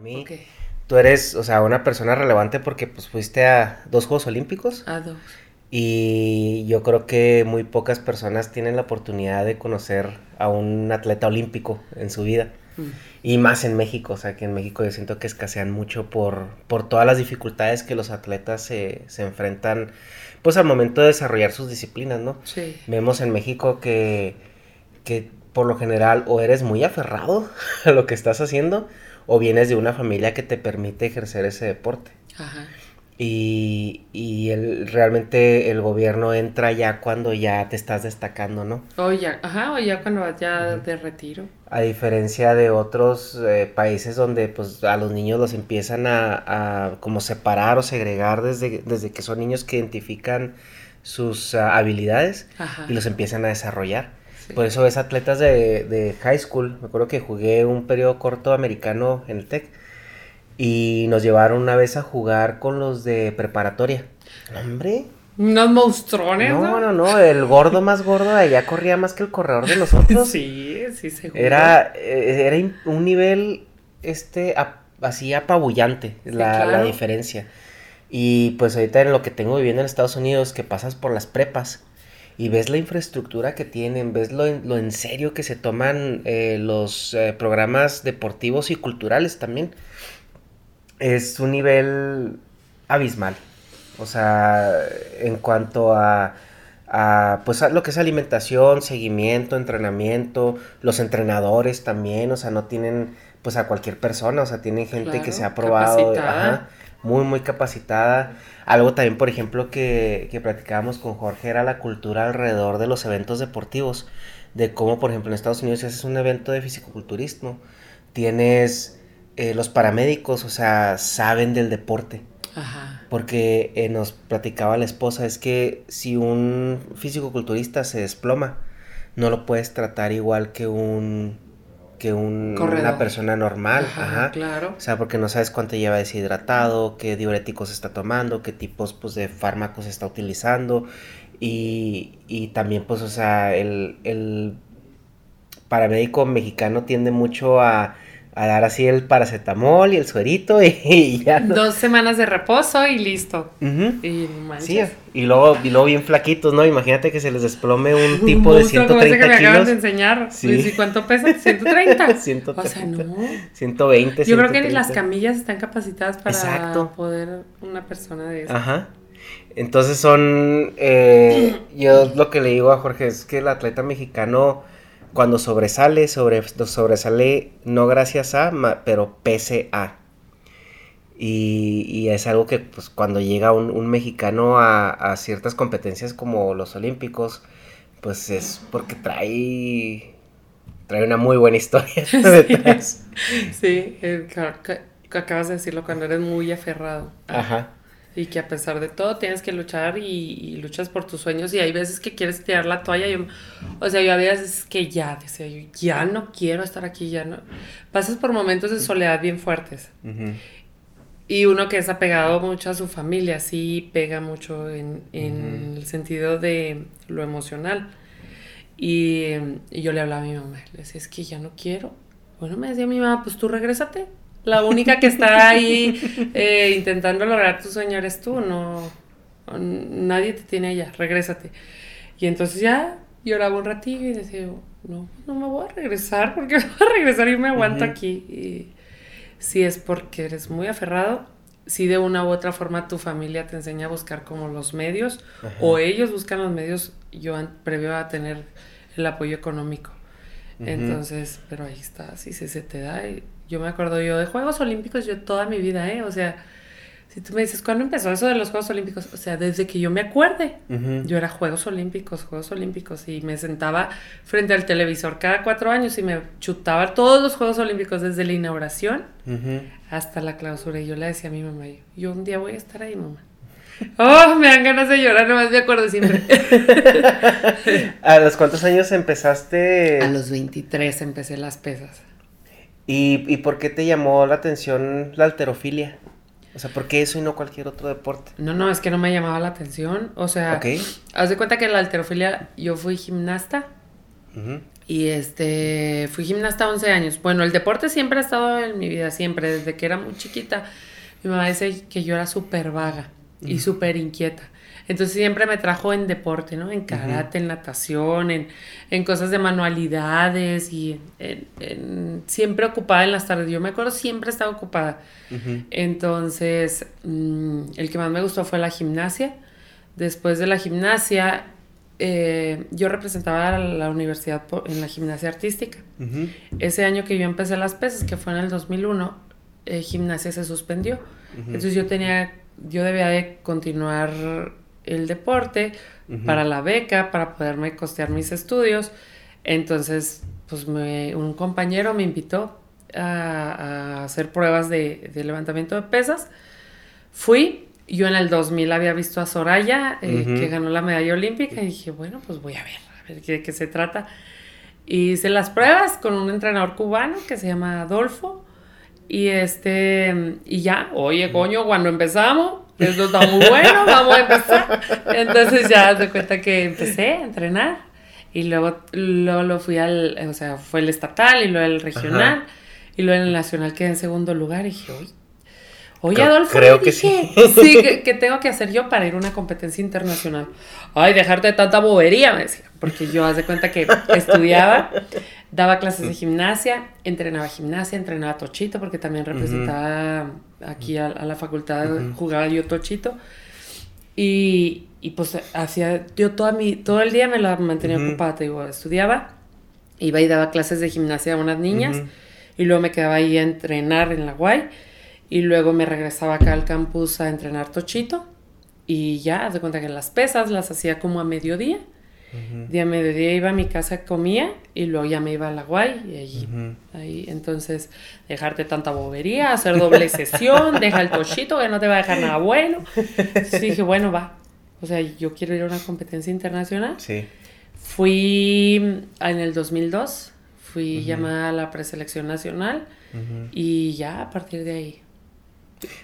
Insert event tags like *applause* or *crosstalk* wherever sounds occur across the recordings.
mí, tú eres, o sea, una persona relevante porque pues fuiste a dos Juegos Olímpicos. A dos. Y yo creo que muy pocas personas tienen la oportunidad de conocer a un atleta olímpico en su vida. Mm. Y más en México, o sea que en México yo siento que escasean mucho por, por todas las dificultades que los atletas se, se enfrentan pues al momento de desarrollar sus disciplinas, ¿no? Sí. Vemos en México que, que por lo general o eres muy aferrado *laughs* a lo que estás haciendo o vienes de una familia que te permite ejercer ese deporte. Ajá. Y, y el, realmente el gobierno entra ya cuando ya te estás destacando, ¿no? O ya, ajá, o ya cuando vas ya de retiro. A diferencia de otros eh, países donde pues a los niños los empiezan a, a como separar o segregar desde, desde que son niños que identifican sus uh, habilidades Ajá. y los empiezan a desarrollar. Sí. Por eso ves atletas de, de high school. Me acuerdo que jugué un periodo corto americano en el TEC y nos llevaron una vez a jugar con los de preparatoria. Hombre. Unos monstruones, No, ¿no? no, no, el gordo más gordo de allá corría más que el corredor de nosotros. *laughs* Sí, sí, seguro. Era, eh, era un nivel, este, ap- así apabullante, la, la claro. diferencia. Y pues ahorita en lo que tengo viviendo en Estados Unidos, que pasas por las prepas y ves la infraestructura que tienen, ves lo, en- lo en serio que se toman eh, los eh, programas deportivos y culturales también, es un nivel abismal. O sea, en cuanto a, a, pues a lo que es alimentación, seguimiento, entrenamiento, los entrenadores también, o sea, no tienen pues a cualquier persona, o sea, tienen gente que se ha probado, ajá, muy, muy capacitada. Algo también, por ejemplo, que, que platicábamos con Jorge era la cultura alrededor de los eventos deportivos, de cómo, por ejemplo, en Estados Unidos si haces un evento de fisicoculturismo, tienes eh, los paramédicos, o sea, saben del deporte. Ajá. Porque eh, nos platicaba la esposa, es que si un físico-culturista se desploma, no lo puedes tratar igual que un que un- una persona normal, Ajá, ajá. claro. O sea, porque no sabes cuánto lleva deshidratado, qué diuréticos está tomando, qué tipos pues, de fármacos está utilizando. Y, y también, pues, o sea, el, el paramédico mexicano tiende mucho a, a dar así el paracetamol y el suerito y, *laughs* y ya no. Dos semanas de reposo y listo. Ujú. Y no manches. Sí, y luego, y luego bien flaquitos, ¿no? Imagínate que se les desplome un *laughs* tipo de monstruo como ese que 130 me acaban de enseñar. Sí. Luis, ¿Y cuánto pesa? *laughs* 130. 130. O sea, no. 120, Yo creo que ni las 130. camillas están capacitadas para Exacto. poder una persona de eso. Ajá. Entonces son, eh, *clears throat* yo lo que le digo a Jorge es que el atleta mexicano cuando sobresale, sobre, sobresale no gracias a, ma- pero pese a. Y, y es algo que pues cuando llega un, un mexicano a, a ciertas competencias como los olímpicos, pues es porque trae, trae una muy buena historia *laughs* detrás. Sí, ca- ca- que acabas de decirlo cuando eres muy aferrado. Ajá. Y que a pesar de todo tienes que luchar y, y luchas por tus sueños. Y hay veces que quieres tirar la toalla. Yo, o sea, yo había veces que ya, decía yo, ya no quiero estar aquí, ya no. Pasas por momentos de soledad bien fuertes. Y uno que es apegado mucho a su familia, sí pega mucho en, en el sentido de lo emocional. Y, y yo le hablaba a mi mamá, le decía, es que ya no quiero. Bueno, me decía mi mamá, pues tú regrésate. La única que está ahí eh, intentando lograr tu sueño eres tú, no, nadie te tiene allá, regrésate. Y entonces ya lloraba un ratillo y decía, no, no me voy a regresar, porque me *laughs* voy a regresar y me aguanto aquí. Y si es porque eres muy aferrado, si de una u otra forma tu familia te enseña a buscar como los medios, Ajá. o ellos buscan los medios, yo previo a tener el apoyo económico. Entonces, pero ahí está, si se, se te da. y Yo me acuerdo yo de Juegos Olímpicos, yo toda mi vida, ¿eh? O sea, si tú me dices, ¿cuándo empezó eso de los Juegos Olímpicos? O sea, desde que yo me acuerde. Yo era Juegos Olímpicos, Juegos Olímpicos, y me sentaba frente al televisor cada cuatro años y me chutaba todos los Juegos Olímpicos desde la inauguración hasta la clausura. Y yo le decía a mi mamá, yo, yo un día voy a estar ahí, mamá. Oh, me dan ganas de llorar, nomás me acuerdo siempre. *laughs* ¿A los cuántos años empezaste? a los 23 empecé las pesas. ¿Y, ¿Y por qué te llamó la atención la alterofilia? O sea, ¿por qué eso y no cualquier otro deporte? No, no, es que no me llamaba la atención. O sea, haz de cuenta que en la alterofilia yo fui gimnasta. Y este, fui gimnasta 11 años. Bueno, el deporte siempre ha estado en mi vida, siempre, desde que era muy chiquita. Mi mamá dice que yo era súper vaga y súper inquieta. Entonces siempre me trajo en deporte, ¿no? En karate, en natación, en, en, cosas de manualidades y en, siempre ocupada en las tardes. Yo me acuerdo, siempre estaba ocupada. Entonces, mm, el que más me gustó fue la gimnasia. Después de la gimnasia, eh, yo representaba a la universidad en la gimnasia artística. Ese año que yo empecé las pesas, que fue en el 2001, eh, gimnasia se suspendió. Entonces yo tenía, yo debía de continuar el deporte para la beca, para poderme costear mis estudios. Entonces, pues un compañero me invitó a, hacer pruebas de, de levantamiento de pesas. Fui, yo en el 2000 había visto a Soraya, eh, que ganó la medalla olímpica, y dije, bueno, pues voy a ver, a ver de qué se trata. Hice las pruebas con un entrenador cubano que se llama Adolfo. Y este, y ya, oye, coño, cuando empezamos, esto está muy bueno, vamos a empezar. Entonces ya de cuenta que empecé a entrenar. Y luego, luego lo fui al, o sea, fue el estatal y luego el regional. Y luego en el nacional quedé en segundo lugar. Y dije, oye, Oye, Adolfo, creo que sí. sí que, tengo que hacer yo para ir a una competencia internacional. Ay, dejarte de tanta bobería, me decía. Porque yo, haz de cuenta que estudiaba, daba clases de gimnasia, entrenaba gimnasia, entrenaba tochito, porque también representaba aquí a, la facultad, jugaba yo tochito. Y, y, pues hacía, yo toda mi, todo el día me la mantenía ocupada, te digo, estudiaba, iba y daba clases de gimnasia a unas niñas, y luego me quedaba ahí a entrenar en la Guay y luego me regresaba acá al campus a entrenar tochito. Y ya, de cuenta que las pesas las hacía como a mediodía. De a mediodía iba a mi casa, comía y luego ya me iba a la guay y allí, ahí, entonces dejarte tanta bobería, hacer doble *laughs* sesión, deja el tochito que no te va a dejar nada bueno. *laughs* Entonces dije, bueno, va, o sea, yo quiero ir a una competencia internacional. Sí. Fui en el 2002, fui llamada a la preselección nacional y ya a partir de ahí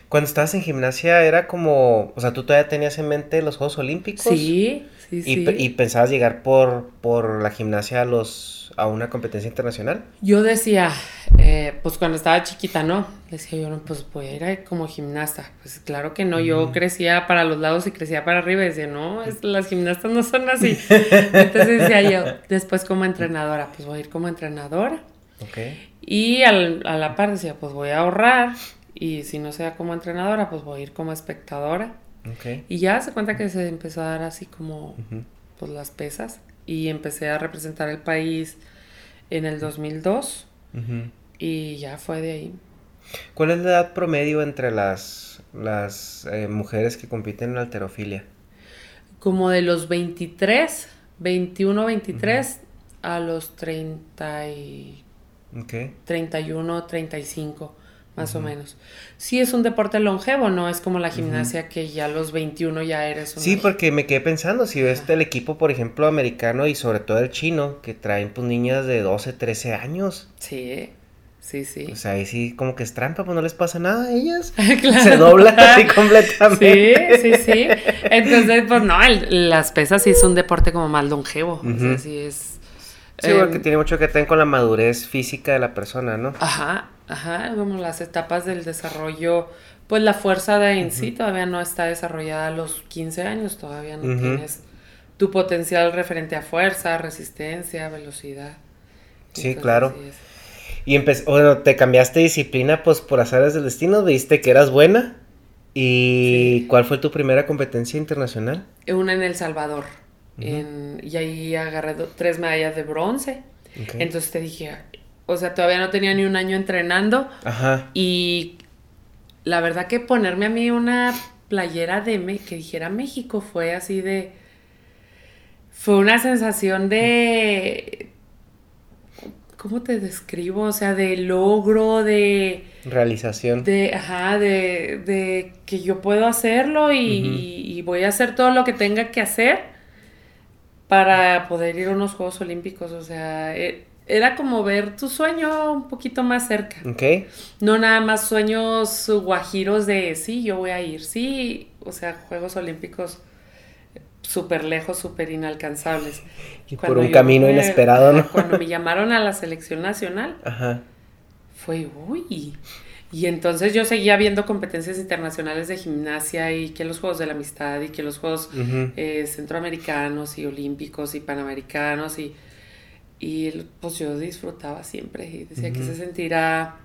cuando estabas en gimnasia era como, o sea, tú todavía tenías en mente los Juegos Olímpicos. Sí, sí, sí. Y, pensabas llegar por, por la gimnasia a los, a una competencia internacional. Yo decía, eh, pues cuando estaba chiquita, ¿no? Decía yo, no, pues voy a ir como gimnasta. Pues claro que no, yo crecía para los lados y crecía para arriba y decía, no, las gimnastas no son así. *laughs* Entonces decía yo, después como entrenadora, pues voy a ir como entrenadora. Ok. Y al, a la par decía, pues voy a ahorrar y si no sea como entrenadora, pues voy a ir como espectadora. Y ya se cuenta que se empezó a dar así como pues las pesas. Y empecé a representar el país en el 2002 y ya fue de ahí. ¿Cuál es la edad promedio entre las, las eh, mujeres que compiten en alterofilia? Como de los 23, 21, 23 a los 30 y... 31, 35 más o menos. Sí es un deporte longevo, no es como la gimnasia que ya a los 21 ya eres un... Sí, porque me quedé pensando, si ves el equipo, por ejemplo, americano y sobre todo el chino, que traen pues niñas de 12, 13 años. Sí, sí, sí. O sea, ahí sí como que es trampa, pues no les pasa nada a ellas. *laughs* Se doblan así *laughs* completamente. Sí, sí, sí. Entonces, pues no, las pesas sí es un deporte como más longevo. O sea, sí es... Sí, porque em, tiene mucho que ver con la madurez física de la persona, ¿no? Ajá, Ajá, como las etapas del desarrollo, pues la fuerza de en sí todavía no está desarrollada a los 15 años, todavía no tienes tu potencial referente a fuerza, resistencia, velocidad. Sí, claro. Y bueno, te cambiaste disciplina pues por azares del destino, viste que eras buena. ¿Y cuál fue tu primera competencia internacional? Una en El Salvador. Y ahí agarré tres medallas de bronce. Entonces te dije, o sea, todavía no tenía ni un año entrenando. Ajá. Y la verdad que ponerme a mí una playera de que dijera México fue así de fue una sensación de ¿cómo te describo? O sea, de logro, de realización. De ajá, de, de que yo puedo hacerlo y, voy a hacer todo lo que tenga que hacer para poder ir a unos Juegos Olímpicos, o sea, eh, era como ver tu sueño un poquito más cerca. Ok. No nada más sueños guajiros de sí, yo voy a ir. Sí, o sea, Juegos Olímpicos súper lejos, súper inalcanzables. Y por un camino inesperado, ¿no? Cuando me llamaron a la selección nacional, fue, uy. Y entonces yo seguía viendo competencias internacionales de gimnasia y que los Juegos de la Amistad y que los Juegos eh, Centroamericanos y Olímpicos y Panamericanos y, y pues yo disfrutaba siempre y decía que se sentirá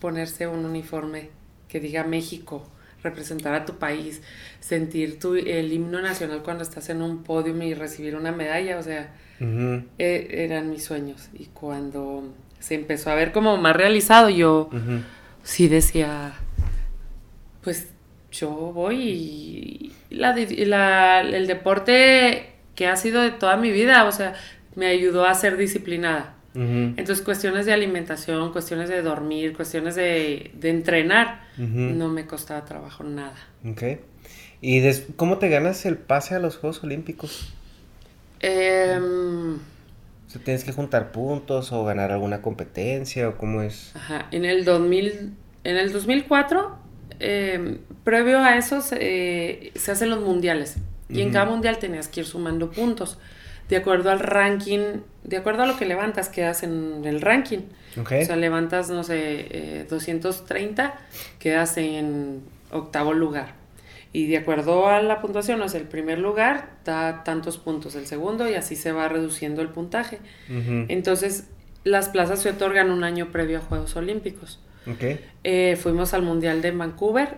ponerse un uniforme que diga México representar a tu país, sentir tu, el himno nacional cuando estás en un podio y recibir una medalla, o sea, e, eran mis sueños. Y cuando se empezó a ver como más realizado, yo sí decía, pues yo voy y la, la, el deporte que ha sido de toda mi vida, o sea, me ayudó a ser disciplinada. Entonces, cuestiones de alimentación, cuestiones de dormir, cuestiones de, de entrenar, no me costaba trabajo nada. Ok. ¿Y cómo te ganas el pase a los Juegos Olímpicos? Eh, ¿Tienes que juntar puntos o ganar alguna competencia o cómo es? Ajá, en el 2000, en el 2004, em, previo a eso, se, se hacen los mundiales. Y en cada mundial tenías que ir sumando puntos de acuerdo al ranking, de acuerdo a lo que levantas, quedas en el ranking. O sea, levantas, no sé, 230, eh, quedas en octavo lugar. Y de acuerdo a la puntuación, o sea, el primer lugar da tantos puntos, el segundo, y así se va reduciendo el puntaje. Entonces, las plazas se otorgan un año previo a Juegos Olímpicos. Eh, fuimos al Mundial de Vancouver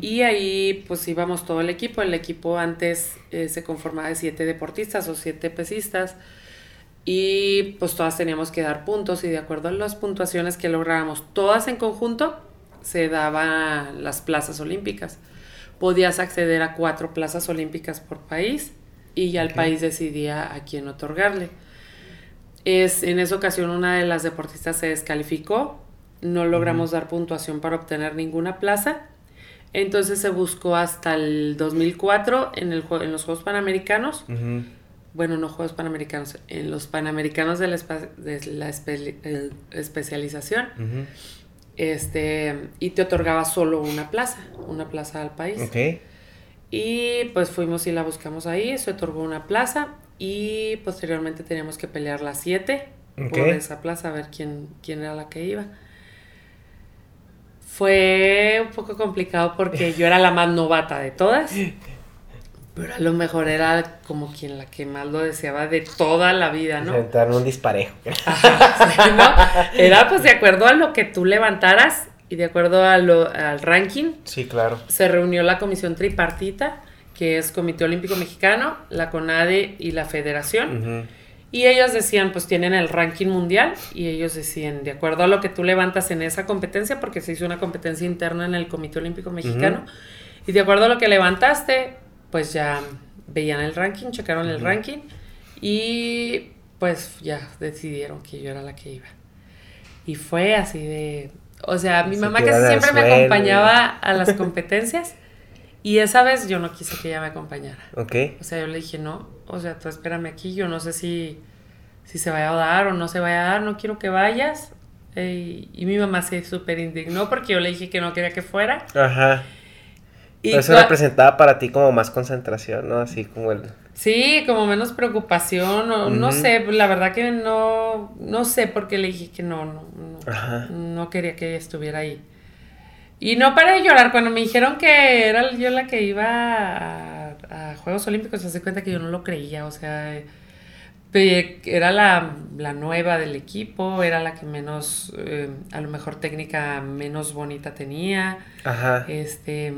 y ahí pues íbamos todo el equipo. El equipo antes eh, se conformaba de siete deportistas o siete pesistas y pues todas teníamos que dar puntos y de acuerdo a las puntuaciones que lográbamos todas en conjunto se daban las plazas olímpicas. Podías acceder a cuatro plazas olímpicas por país y ya el país decidía a quién otorgarle. Es, en esa ocasión una de las deportistas se descalificó, no logramos dar puntuación para obtener ninguna plaza entonces se buscó hasta el 2004 en, el, en los Juegos Panamericanos. Bueno, no Juegos Panamericanos, en los Panamericanos de la, de la especialización. Este, y te otorgaba solo una plaza, una plaza al país. Y pues fuimos y la buscamos ahí, se otorgó una plaza y posteriormente teníamos que pelear las siete por esa plaza a ver quién, quién era la que iba. Fue un poco complicado porque yo era la más novata de todas. *laughs* Pero a lo mejor era como quien la que más lo deseaba de toda la vida, ¿no? Entrar un disparejo. *laughs* Era pues de acuerdo a lo que tú levantaras y de acuerdo a lo, al ranking. Sí, claro. Se reunió la comisión tripartita, que es Comité Olímpico Mexicano, la CONADE y la Federación. Y ellos decían, pues tienen el ranking mundial y ellos decían, de acuerdo a lo que tú levantas en esa competencia, porque se hizo una competencia interna en el Comité Olímpico Mexicano, y de acuerdo a lo que levantaste, pues ya veían el ranking, checaron el ranking y pues ya decidieron que yo era la que iba. Y fue así de, o sea, mi mamá casi siempre me acompañaba a las competencias. Y esa vez yo no quise que ella me acompañara. Ok. O sea, yo le dije, no, o sea, tú espérame aquí, yo no sé si, si se vaya a dar o no se vaya a dar, no quiero que vayas. y mi mamá se súper indignó porque yo le dije que no quería que fuera. Ajá. Y eso representaba para ti como más concentración, ¿no? Así como el... Sí, como menos preocupación, o, no sé, la verdad que no, no sé por qué le dije que no, no, no, no quería que ella estuviera ahí. Y no paré de llorar cuando me dijeron que era yo la que iba a, Juegos Olímpicos. Se hace cuenta que yo no lo creía, o sea, era la, nueva del equipo, era la que menos, eh, a lo mejor técnica menos bonita tenía. Ajá. Este,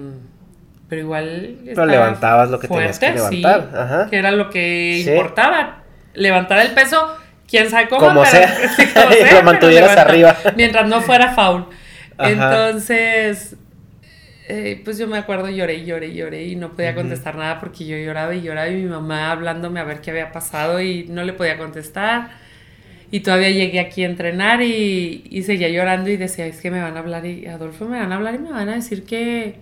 pero igual. Pero levantabas lo que tenías que levantar. Ajá. Que era lo que importaba. Levantar el peso, quién sabe cómo. Como sea. *laughs* *laughs* y lo mantuvieras arriba. Mientras no fuera foul. Entonces, eh, pues yo me acuerdo, lloré, lloré, lloré y no podía contestar nada porque yo lloraba y lloraba y mi mamá hablándome a ver qué había pasado y no le podía contestar. Y todavía llegué aquí a entrenar y, y seguía llorando y decía, es que me van a hablar y Adolfo me van a hablar y me van a decir que,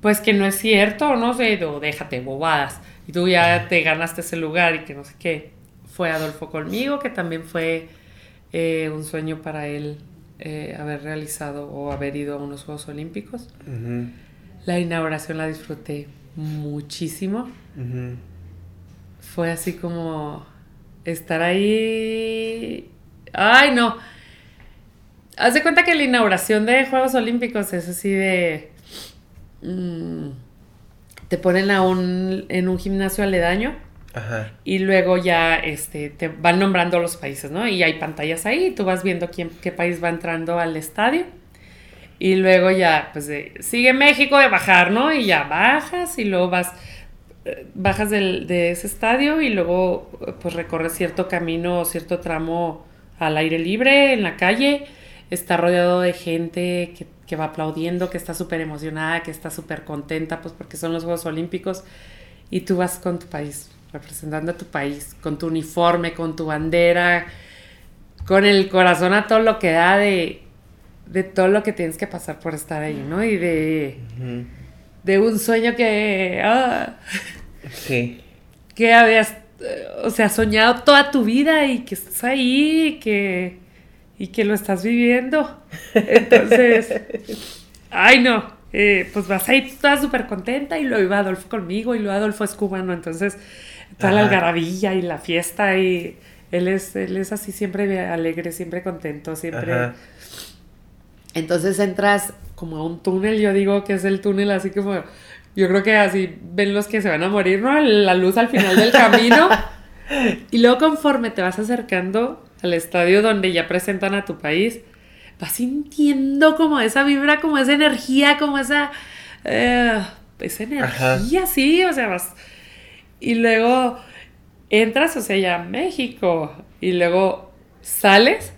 pues que no es cierto, no sé, o déjate bobadas. Y tú ya te ganaste ese lugar y que no sé qué. Fue Adolfo conmigo, que también fue eh, un sueño para él eh, haber realizado o haber ido a unos Juegos Olímpicos. La inauguración la disfruté muchísimo. fue así como estar ahí. Ay, no. Haz de cuenta que la inauguración de Juegos Olímpicos es así de. Mm, te ponen a un, en un gimnasio aledaño Ajá. y luego ya este, te van nombrando los países, ¿no? Y hay pantallas ahí, y tú vas viendo quién, qué país va entrando al estadio. Y luego ya, pues de- sigue México de bajar, ¿no? Y ya bajas y luego vas, eh, bajas del- de ese estadio y luego pues recorres cierto camino o cierto tramo al aire libre, en la calle. Está rodeado de gente que, que va aplaudiendo, que está súper emocionada, que está súper contenta, pues porque son los Juegos Olímpicos. Y tú vas con tu país, representando a tu país, con tu uniforme, con tu bandera, con el corazón a todo lo que da de, de todo lo que tienes que pasar por estar ahí, ¿no? Y de, de un sueño que, ah, Sí. que habías, eh, o sea, soñado toda tu vida y que estás ahí que, y que lo estás viviendo. Entonces, *laughs* ay no, eh, pues vas ahí toda súper contenta y luego iba Adolfo conmigo y luego Adolfo es cubano, entonces toda la Ajá. algarabilla y la fiesta y él es, él es así siempre alegre, siempre contento, siempre... Ajá. Entonces entras como a un túnel, yo digo que es el túnel así como, yo creo que así ven los que se van a morir, ¿no? La luz al final del *laughs* camino. y luego conforme te vas acercando al estadio donde ya presentan a tu país, vas sintiendo como esa vibra, como esa energía, como esa... eh, esa energía, sí, o sea, vas... Y luego entras, o sea, ya a México, y luego sales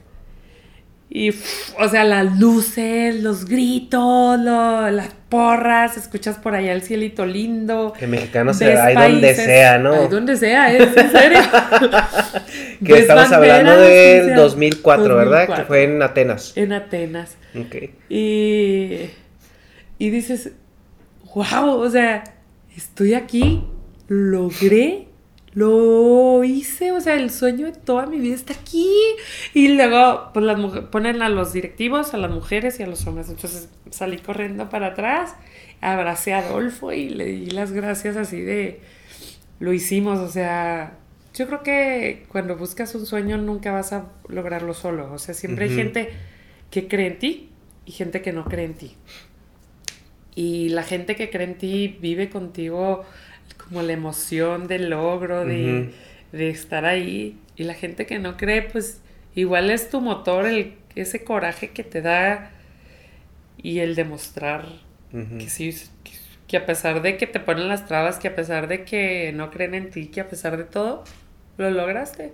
y, o sea, las luces, los gritos, lo- las porras, escuchas por allá el cielito lindo. Que mexicano se va ahí donde sea, ¿no? Ahí donde sea, es en serio. *laughs* *laughs* Que Ves estamos banderas, hablando del sea, 2004, ¿verdad? Que 2004. fue en Atenas. En Atenas. Ok. Y, y dices, wow, o sea, estoy aquí, logré, lo hice, o sea, el sueño de toda mi vida está aquí. Y luego, pues las mujeres ponen a los directivos, a las mujeres y a los hombres. Entonces salí corriendo para atrás, abracé a Adolfo y le di las gracias así de, lo hicimos, o sea... Yo creo que cuando buscas un sueño nunca vas a lograrlo solo. O sea, siempre hay gente que cree en ti y gente que no cree en ti. Y la gente que cree en ti vive contigo como la emoción del logro, de, de estar ahí. Y la gente que no cree, pues igual es tu motor, el, ese coraje que te da y el demostrar Ujú. que sí, que, que a pesar de que te ponen las trabas, que a pesar de que no creen en ti, que a pesar de todo, lo lograste.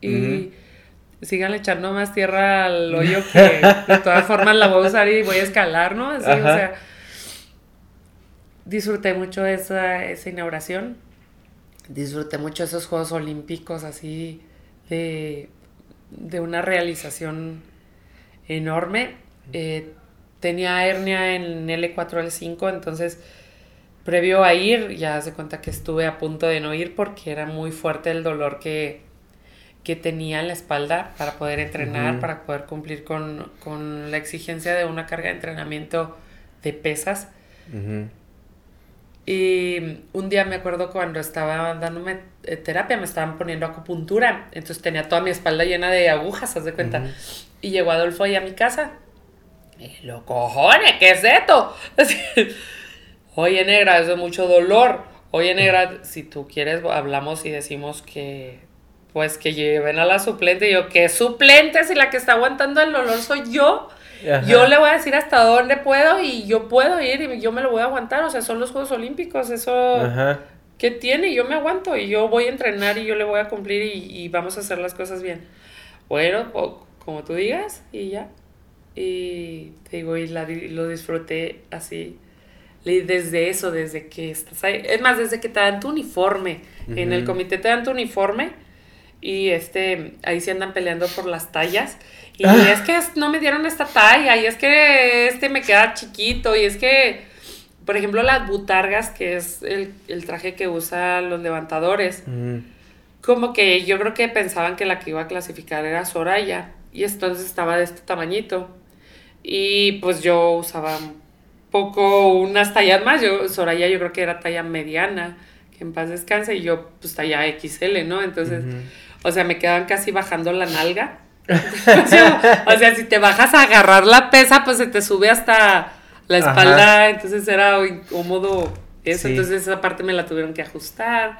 Y Ujú. sigan echando más tierra al *laughs* hoyo que de todas formas la voy a usar y voy a escalar, ¿no? Así, o sea, disfruté mucho esa, esa inauguración. Disfruté mucho esos Juegos Olímpicos así de, de una realización enorme. Eh, tenía hernia en L4, L5, entonces previo a ir ya se cuenta que estuve a punto de no ir porque era muy fuerte el dolor que, que tenía en la espalda para poder entrenar, para poder cumplir con, con la exigencia de una carga de entrenamiento de pesas. Y un día me acuerdo cuando estaba dándome eh, terapia, me estaban poniendo acupuntura. Entonces tenía toda mi espalda llena de agujas, haz de cuenta. Y llegó Adolfo ahí a mi casa. Y lo cojones, ¿qué es esto? *laughs* Oye, negra, eso es mucho dolor. Oye, negra, si tú quieres, hablamos y decimos que, pues, que lleven a la suplente. Y yo, ¿qué suplente? Si la que está aguantando el dolor soy yo. Ajá. Yo le voy a decir hasta dónde puedo y yo puedo ir y yo me lo voy a aguantar. O sea, son los Juegos Olímpicos, eso... Ajá. ¿Qué tiene? Yo me aguanto y yo voy a entrenar y yo le voy a cumplir y, y vamos a hacer las cosas bien. Bueno, po- como tú digas y ya. Y te digo, y la lo disfruté así. Desde eso, desde que estás ahí. Es más, desde que te dan tu uniforme. En el comité te dan tu uniforme y este, ahí se andan peleando por las tallas. Y Ah. es que no me dieron esta talla, y es que este me queda chiquito, y es que, por ejemplo, las butargas, que es el, el traje que usan los levantadores, Ujú. como que yo creo que pensaban que la que iba a clasificar era Soraya, y entonces estaba de este tamañito. Y pues yo usaba un poco unas tallas más, yo, Soraya yo creo que era talla mediana, que en paz descanse, y yo pues allá XL, ¿no? Entonces, o sea, me quedaban casi bajando la nalga. *laughs* o, sea, si te bajas a agarrar la pesa, pues se te sube hasta la espalda, entonces era incómodo eso, entonces esa parte me la tuvieron que ajustar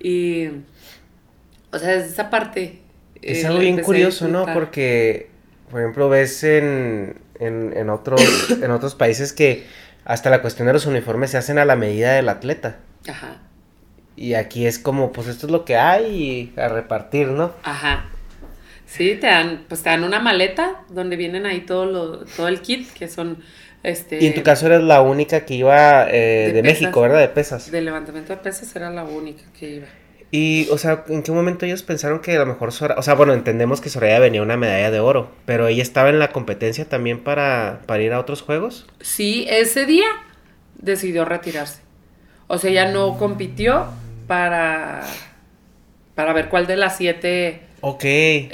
y, o sea, esa parte... Es eh, algo bien curioso, ¿no? Porque, por ejemplo, ves en, en, en, otros, en otros países que hasta la cuestión de los uniformes se hacen a la medida del atleta. Ajá. Y aquí es como, pues esto es lo que hay y a repartir, ¿no? Ajá. Sí, te dan, pues te dan una maleta donde vienen ahí todo lo, todo el kit, que son este. Y en tu caso eres la única que iba eh, de, México, ¿verdad? De pesas. De levantamiento de pesas era la única que iba. Y, o sea, ¿en qué momento ellos pensaron que a lo mejor Soraya, o sea, bueno, entendemos que Soraya venía una medalla de oro, pero ella estaba en la competencia también para, para ir a otros juegos? Sí, ese día decidió retirarse. O sea, ella no compitió para, para ver cuál de las siete Ok.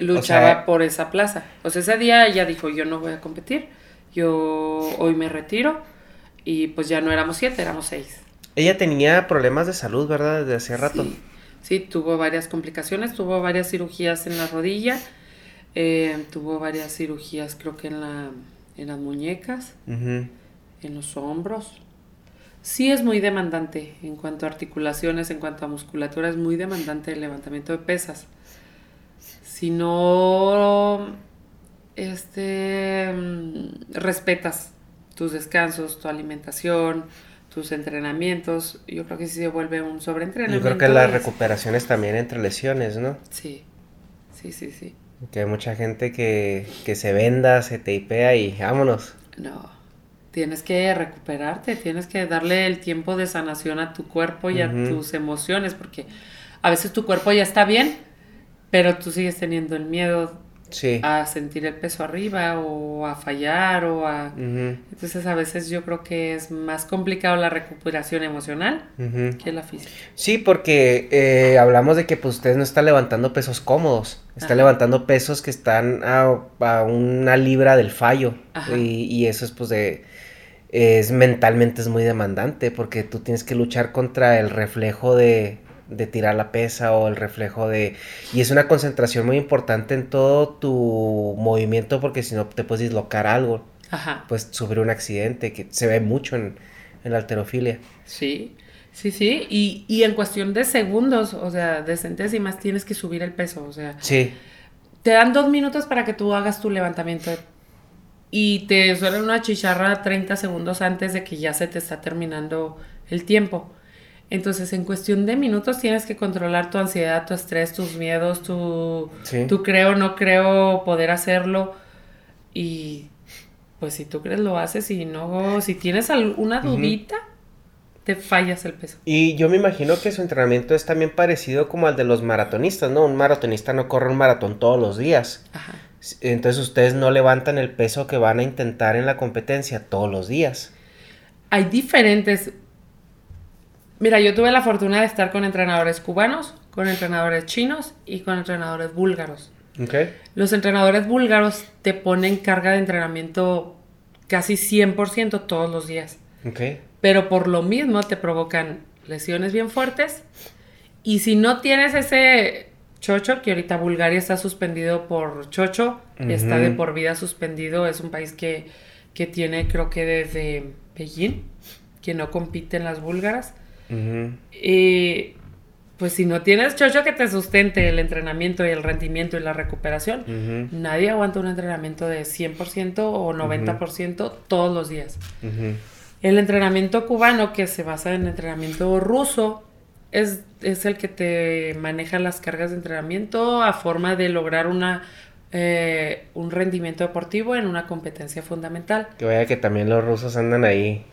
Luchaba por esa plaza. O sea, ese día ella dijo, yo no voy a competir, yo hoy me retiro y pues ya no éramos siete, éramos seis. Ella tenía problemas de salud, ¿verdad? Desde hace rato. Sí, tuvo varias complicaciones, tuvo varias cirugías en la rodilla, eh, tuvo varias cirugías creo que en, la, en las muñecas, en los hombros. Sí es muy demandante en cuanto a articulaciones, en cuanto a musculatura, es muy demandante el levantamiento de pesas si no este, respetas tus descansos, tu alimentación, tus entrenamientos, yo creo que sí se vuelve un sobreentrenamiento. Yo creo que las recuperaciones también entre lesiones, ¿no? Sí, sí, sí, sí. Que hay mucha gente que, que se venda, se teipea y vámonos. No, tienes que recuperarte, tienes que darle el tiempo de sanación a tu cuerpo y a tus emociones, porque a veces tu cuerpo ya está bien, pero tú sigues teniendo el miedo a sentir el peso arriba o a fallar o a... Entonces a veces yo creo que es más complicado la recuperación emocional que la física. Sí, porque eh, hablamos de que pues ustedes no están levantando pesos cómodos, están levantando pesos que están a, una libra del fallo y, y, eso es pues de... Es mentalmente es muy demandante porque tú tienes que luchar contra el reflejo de, de tirar la pesa o el reflejo de... Y es una concentración muy importante en todo tu movimiento porque si no te puedes dislocar algo. Ajá. Pues sufrir un accidente que se ve mucho en, la alterofilia. Sí, sí, sí. Y, y, en cuestión de segundos, o sea, de centésimas, tienes que subir el peso. O sea, sí. te dan dos minutos para que tú hagas tu levantamiento y te suena una chicharra 30 segundos antes de que ya se te está terminando el tiempo. Entonces, en cuestión de minutos tienes que controlar tu ansiedad, tu estrés, tus miedos, tu, tu creo, no creo poder hacerlo. Y pues si tú crees lo haces y no, si tienes alguna dudita, te fallas el peso. Y yo me imagino que su entrenamiento es también parecido como al de los maratonistas, ¿no? Un maratonista no corre un maratón todos los días. Ajá. Entonces ustedes no levantan el peso que van a intentar en la competencia todos los días. Hay diferentes Mira, yo tuve la fortuna de estar con entrenadores cubanos, con entrenadores chinos y con entrenadores búlgaros. Okay. Los entrenadores búlgaros te ponen carga de entrenamiento casi 100% todos los días. Okay. Pero por lo mismo te provocan lesiones bien fuertes. Y si no tienes ese chocho, que ahorita Bulgaria está suspendido por chocho, está de por vida suspendido, es un país que, que tiene creo que desde Beijing, que no compite en las búlgaras. Y pues si no tienes chocho que te sustente el entrenamiento y el rendimiento y la recuperación, nadie aguanta un entrenamiento de 100% o 90% todos los días. El entrenamiento cubano, que se basa en entrenamiento ruso, es, es, el que te maneja las cargas de entrenamiento a forma de lograr una, eh, un rendimiento deportivo en una competencia fundamental. Que vaya que también los rusos andan ahí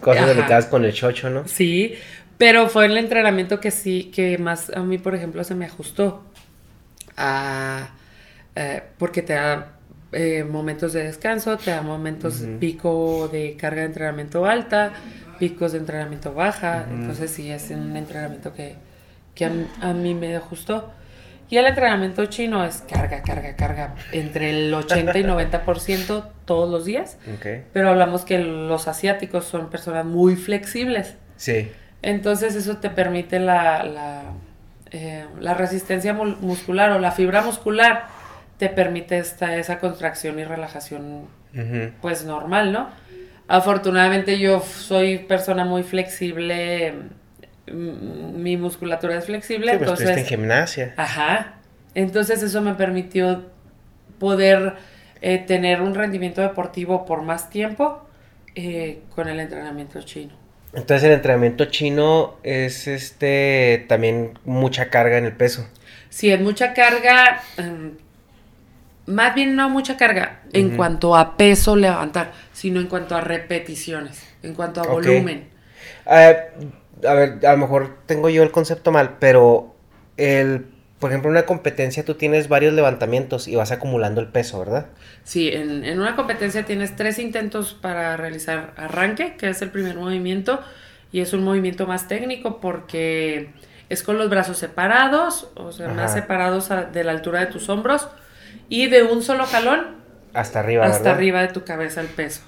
Cosas delicadas con el chocho, ¿no? Sí, pero fue el entrenamiento que sí, que más a mí, por ejemplo, se me ajustó. A, eh, porque te da eh, momentos de descanso, te da momentos pico de carga de entrenamiento alta, picos de entrenamiento baja. Entonces sí, es un entrenamiento que, que a, mí me ajustó. Y el entrenamiento chino es carga, carga, carga, entre el 80 y 90% todos los días. Pero hablamos que los asiáticos son personas muy flexibles. Sí. Entonces eso te permite la, la, eh, la resistencia muscular o la fibra muscular, te permite esta, esa contracción y relajación pues normal, ¿no? Afortunadamente yo soy persona muy flexible, mi musculatura es flexible, Sí, pues estuviste en entonces... gimnasia. Ajá. Entonces eso me permitió poder eh, tener un rendimiento deportivo por más tiempo eh, con el entrenamiento chino. Entonces el entrenamiento chino es este también mucha carga en el peso. Si es mucha carga, em, más bien no mucha carga en cuanto a peso levantar, sino en cuanto a repeticiones, en cuanto a volumen. Eh, a ver, a lo mejor tengo yo el concepto mal, pero el, por ejemplo, en una competencia tú tienes varios levantamientos y vas acumulando el peso, ¿verdad? Sí, en, en una competencia tienes tres intentos para realizar arranque, que es el primer movimiento, y es un movimiento más técnico porque es con los brazos separados, o sea, más separados a- de la altura de tus hombros, y de un solo jalón Hasta arriba, hasta ¿verdad? arriba de tu cabeza el peso.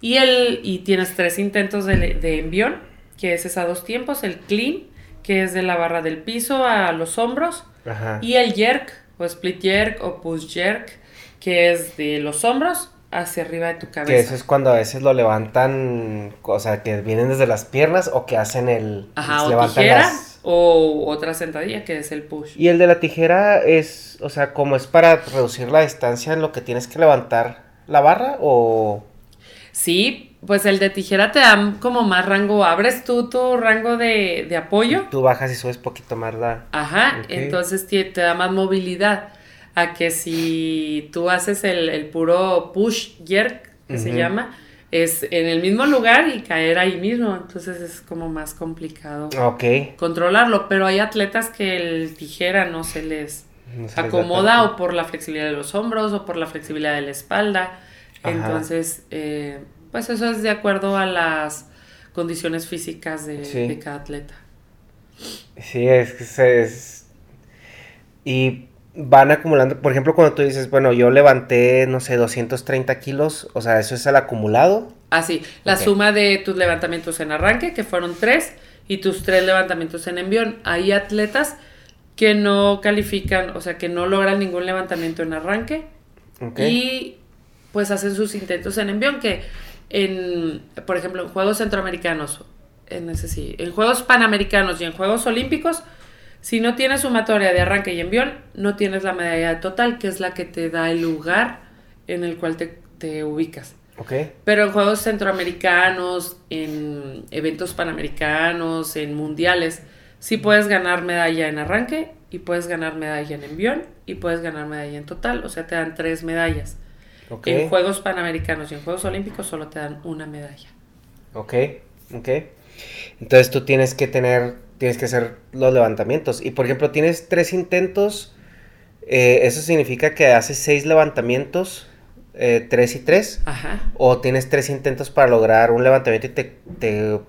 Y, el, y tienes tres intentos de, de envión, que es a dos tiempos, el clean, que es de la barra del piso a los hombros, Ajá. y el jerk, o split jerk, o push jerk, que es de los hombros hacia arriba de tu cabeza. Que eso es cuando a veces lo levantan, o sea, que vienen desde las piernas o que hacen el... Ajá, o tijera, las- o otra sentadilla, que es el push. Y el de la tijera es, o sea, como es para reducir la distancia en lo que tienes que levantar la barra o... Sí, pues el de tijera te da como más rango, abres tú tu rango de, de apoyo. Tú bajas y subes poquito más la... Ajá, entonces te, te da más movilidad. A que si tú haces el, el puro push jerk, que se llama, es en el mismo lugar y caer ahí mismo. Entonces es como más complicado Ok. controlarlo. Pero hay atletas que el tijera no se les No se acomoda o por la flexibilidad de los hombros o por la flexibilidad de la espalda. Ajá. Entonces, eh, pues eso es de acuerdo a las condiciones físicas de, Sí. de cada atleta. Sí, es que se- es... Y van acumulando, por ejemplo, cuando tú dices, bueno, yo levanté, no sé, 230 kilos, o sea, eso es el acumulado. Así, la Ok. suma de tus levantamientos en arranque, que fueron tres, y tus tres levantamientos en envión. Hay atletas que no califican, o sea, que no logran ningún levantamiento en arranque Ok. y pues hacen sus intentos en envión, que en, por ejemplo, en Juegos Centroamericanos, en ese sí, en Juegos Panamericanos y en Juegos Olímpicos, si no tienes sumatoria de arranque y envión, no tienes la medalla total, que es la que te da el lugar en el cual te, te ubicas. Ok. Pero en Juegos Centroamericanos, en eventos panamericanos, en mundiales, sí puedes ganar medalla en arranque y puedes ganar medalla en envión y puedes ganar medalla en total. O sea, te dan tres medallas. En Juegos Panamericanos y en Juegos Olímpicos solo te dan una medalla. Ok, ok. Entonces tú tienes que tener, tienes que hacer los levantamientos. Y por ejemplo, tienes tres intentos. eh, ¿Eso significa que haces seis levantamientos? eh, tres y tres. Ajá. ¿O tienes tres intentos para lograr un levantamiento y te, te,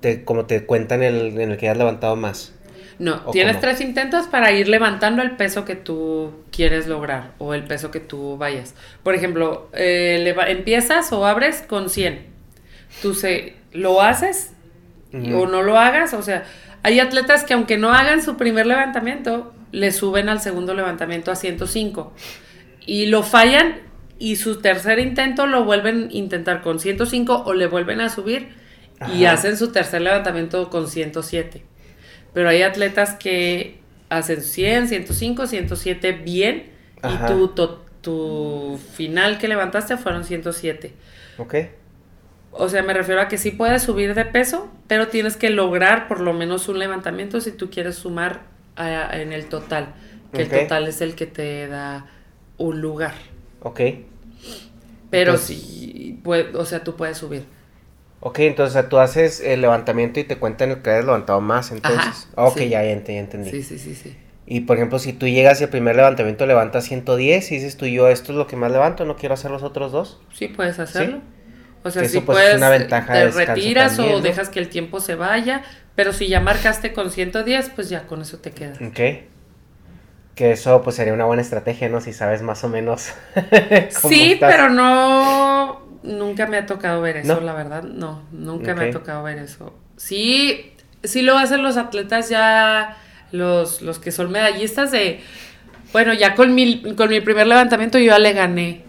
te- como te cuentan el, en el que has levantado más? No, ¿O tienes cómo? tres intentos para ir levantando el peso que tú quieres lograr o el peso que tú vayas. Por ejemplo, eh, leva- empiezas o abres con 100. Tú se, lo haces o no lo hagas. O sea, hay atletas que aunque no hagan su primer levantamiento, le suben al segundo levantamiento a 105. Y lo fallan y su tercer intento lo vuelven a intentar con 105 o le vuelven a subir y hacen su tercer levantamiento con 107. Pero hay atletas que hacen 100, 105, 107 bien Ajá. y tu, to- tu final que levantaste fueron 107. Ok. O sea, me refiero a que sí puedes subir de peso, pero tienes que lograr por lo menos un levantamiento si tú quieres sumar a- en el total. Que el total es el que te da un lugar. Ok. Pero Entonces- sí, puede- o sea, tú puedes subir. Ok, entonces tú haces el levantamiento y te cuentan el que has levantado más, entonces. Ajá, ok, sí. ya, ya ent- ya entendí. Sí, sí, sí, sí. Y por ejemplo, si tú llegas y el primer levantamiento levantas 110 y dices tú, yo esto es lo que más levanto, no quiero hacer los otros dos. Sí, puedes hacerlo. O sea, si pues, es puedes, una ventaja de te descanso retiras también, o ¿no? dejas que el tiempo se vaya, pero si ya marcaste con 110, pues ya con eso te quedas. Ok. Que eso pues sería una buena estrategia, ¿no? Si sabes más o menos. *laughs* cómo Sí, estás. pero no, nunca me ha tocado ver eso, ¿No? la verdad. No, nunca me ha tocado ver eso. Sí, sí lo hacen los atletas ya, los, los que son medallistas de... Bueno, ya con mi, con mi primer levantamiento yo ya le gané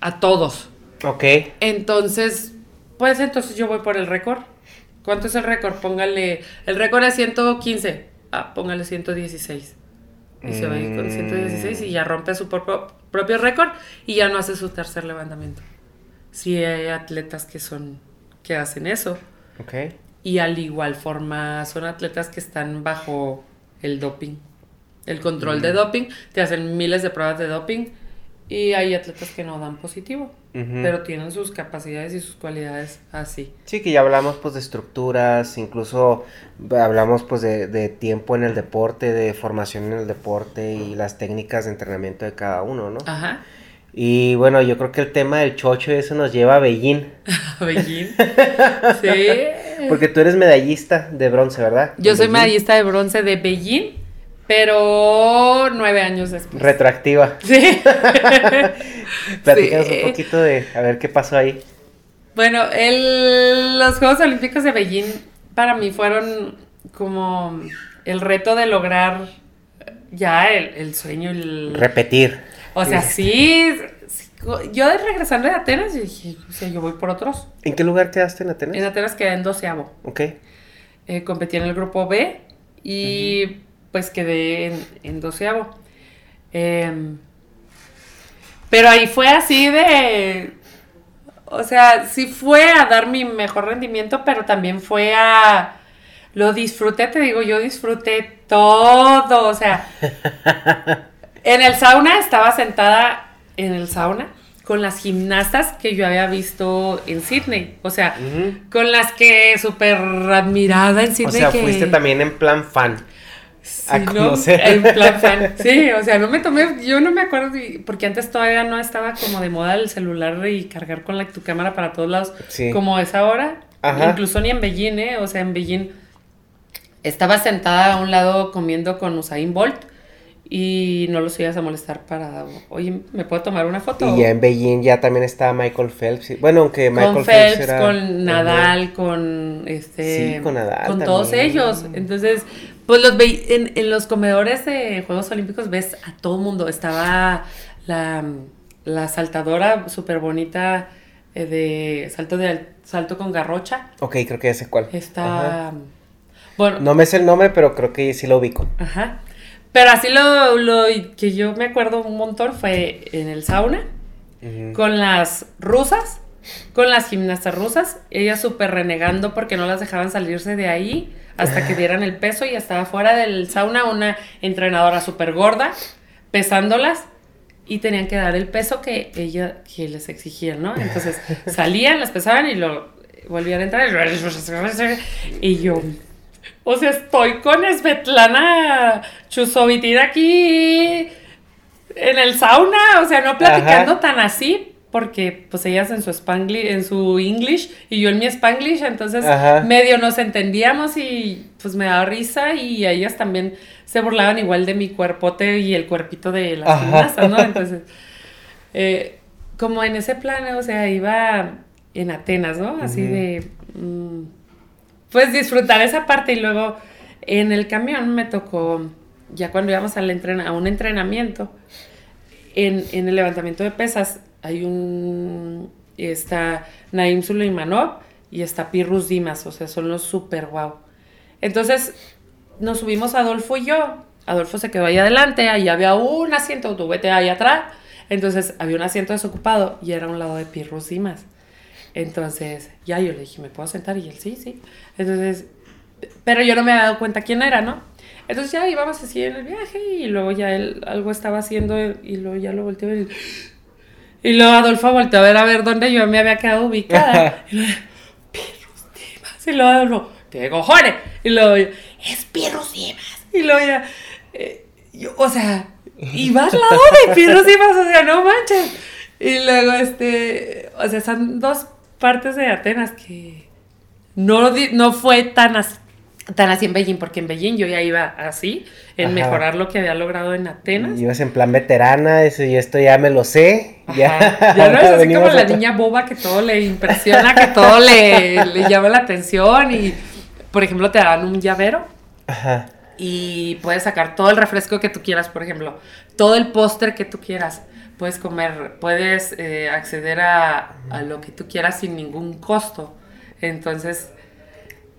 a todos. Ok. Entonces, pues entonces yo voy por el récord. ¿Cuánto es el récord? Póngale, el récord es 115. Ah, póngale 116. Y se va a ir con 116 y ya rompe su propio, propio récord y ya no hace su tercer levantamiento. Sí hay atletas que son, que hacen eso. Ok. Y al igual forma son atletas que están bajo el doping. El control Mm. de doping. Te hacen miles de pruebas de doping. Y hay atletas que no dan positivo. Pero tienen sus capacidades y sus cualidades así. Sí, que ya hablamos pues de estructuras, incluso hablamos pues de, de tiempo en el deporte, de formación en el deporte y las técnicas de entrenamiento de cada uno, ¿no? Ajá. Y bueno, yo creo que el tema del chocho eso nos lleva a Beijing, *laughs* Beijing. *laughs* Sí. porque tú eres medallista de bronce, ¿verdad? Yo soy medallista de bronce de Beijing, pero nueve años después. Retroactiva. *laughs* Sí. Platícanos Sí. un poquito de a ver qué pasó ahí. Bueno, el- los Juegos Olímpicos de Beijing para mí fueron como el reto de lograr ya el, el sueño. El, Repetir. O sea, sí, sí, Yo de regresando de Atenas, yo dije, o sea, yo voy por otros. ¿En qué lugar quedaste en Atenas? En Atenas quedé en doceavo. Ok. Eh, competí en el grupo B y pues quedé en, en doceavo. Em, pero ahí fue así de... O sea, sí fue a dar mi mejor rendimiento, pero también fue a... Lo disfruté, te digo, yo disfruté todo. O sea, *laughs* en el sauna estaba sentada en el sauna con las gimnastas que yo había visto en Sydney. O sea, con las que súper admirada en O Sydney. sea, que- fuiste también en plan fan. Sí, a ¿no? conocer. En plan fan. *laughs* Sí, o sea, no me tomé, yo no me acuerdo, porque antes todavía no estaba como de moda el celular y cargar con la, tu cámara para todos lados, Sí. como es ahora. Ajá. Incluso ni en Beijing, ¿eh? O sea, en Beijing estaba sentada a un lado comiendo con Usain Bolt y no los ibas a molestar para, oye, ¿me puedo tomar una foto? Y ya en Beijing ya también está Michael Phelps. Bueno, aunque Michael con Phelps, Phelps, era- con Nadal, con este, Sí, con Nadal con todos ellos. Entonces, pues los ve- en, en los comedores de Juegos Olímpicos ves a todo mundo. Estaba la, la saltadora súper bonita eh, de salto de al- salto con garrocha. Ok, creo que ya sé cuál. Está Ajá. bueno, No me sé el nombre, pero creo que sí lo ubico. Ajá. Pero así lo, lo que yo me acuerdo un montón fue en el sauna Ujú. con las rusas, con las gimnastas rusas, ellas súper renegando porque no las dejaban salirse de ahí hasta que *laughs* dieran el peso y estaba fuera del sauna una entrenadora súper gorda pesándolas y tenían que dar el peso que ella que les exigían, ¿no? Entonces *laughs* salían, las pesaban y lo volvían a entrar y yo o sea, estoy con Svetlana Chusovitina aquí en el sauna, o sea, no platicando Ajá. tan así, porque pues ellas en su spanglish, en su English y yo en mi Spanglish, entonces Ajá. medio nos entendíamos y pues me daba risa y ellas también se burlaban igual de mi cuerpote y el cuerpito de las gimnastas, ¿no? Entonces, eh, como en ese plan, o sea, iba en Atenas, ¿no? Así de, mm, pues disfrutar esa parte y luego en el camión me tocó, ya cuando íbamos a un entrenamiento, en, en el levantamiento de pesas hay un, está Naim Suleimanov y está Pirrus Dimas, o sea, son los super guau. Entonces nos subimos Adolfo y yo, Adolfo se quedó ahí adelante, ahí había un asiento, tú vete ahí atrás, entonces había un asiento desocupado y era a un lado de Pirrus Dimas. Entonces, ya yo le dije, ¿me puedo sentar? Y él, sí, sí. Entonces, pero yo no me había dado cuenta quién era, ¿no? Entonces ya íbamos así en el viaje y luego ya él algo estaba haciendo y luego ya lo volteó. Y, y luego Adolfo volteó a ver a ver dónde yo me había quedado ubicada. *laughs* y luego, Dimas. Y luego Adolfo, ¿qué cojones? Y luego yo, es Pirrus Dimas. Y luego ya, eh, yo, o sea, iba al lado de Pirrus Dimas, o sea, no manches. Y luego, este, o sea, son dos partes de Atenas que no, no fue tan así tan así en Beijing, porque en Beijing yo ya iba así, en Ajá. mejorar lo que había logrado en Atenas. Ibas en plan veterana, eso y esto ya me lo sé. Ajá. Ya, Ya no es *laughs* así como la niña boba que todo le impresiona, que todo le, le llama la atención y, por ejemplo, te dan un llavero Ajá. y puedes sacar todo el refresco que tú quieras, por ejemplo, todo el póster que tú quieras. Puedes comer, puedes eh, acceder a, a lo que tú quieras sin ningún costo. Entonces,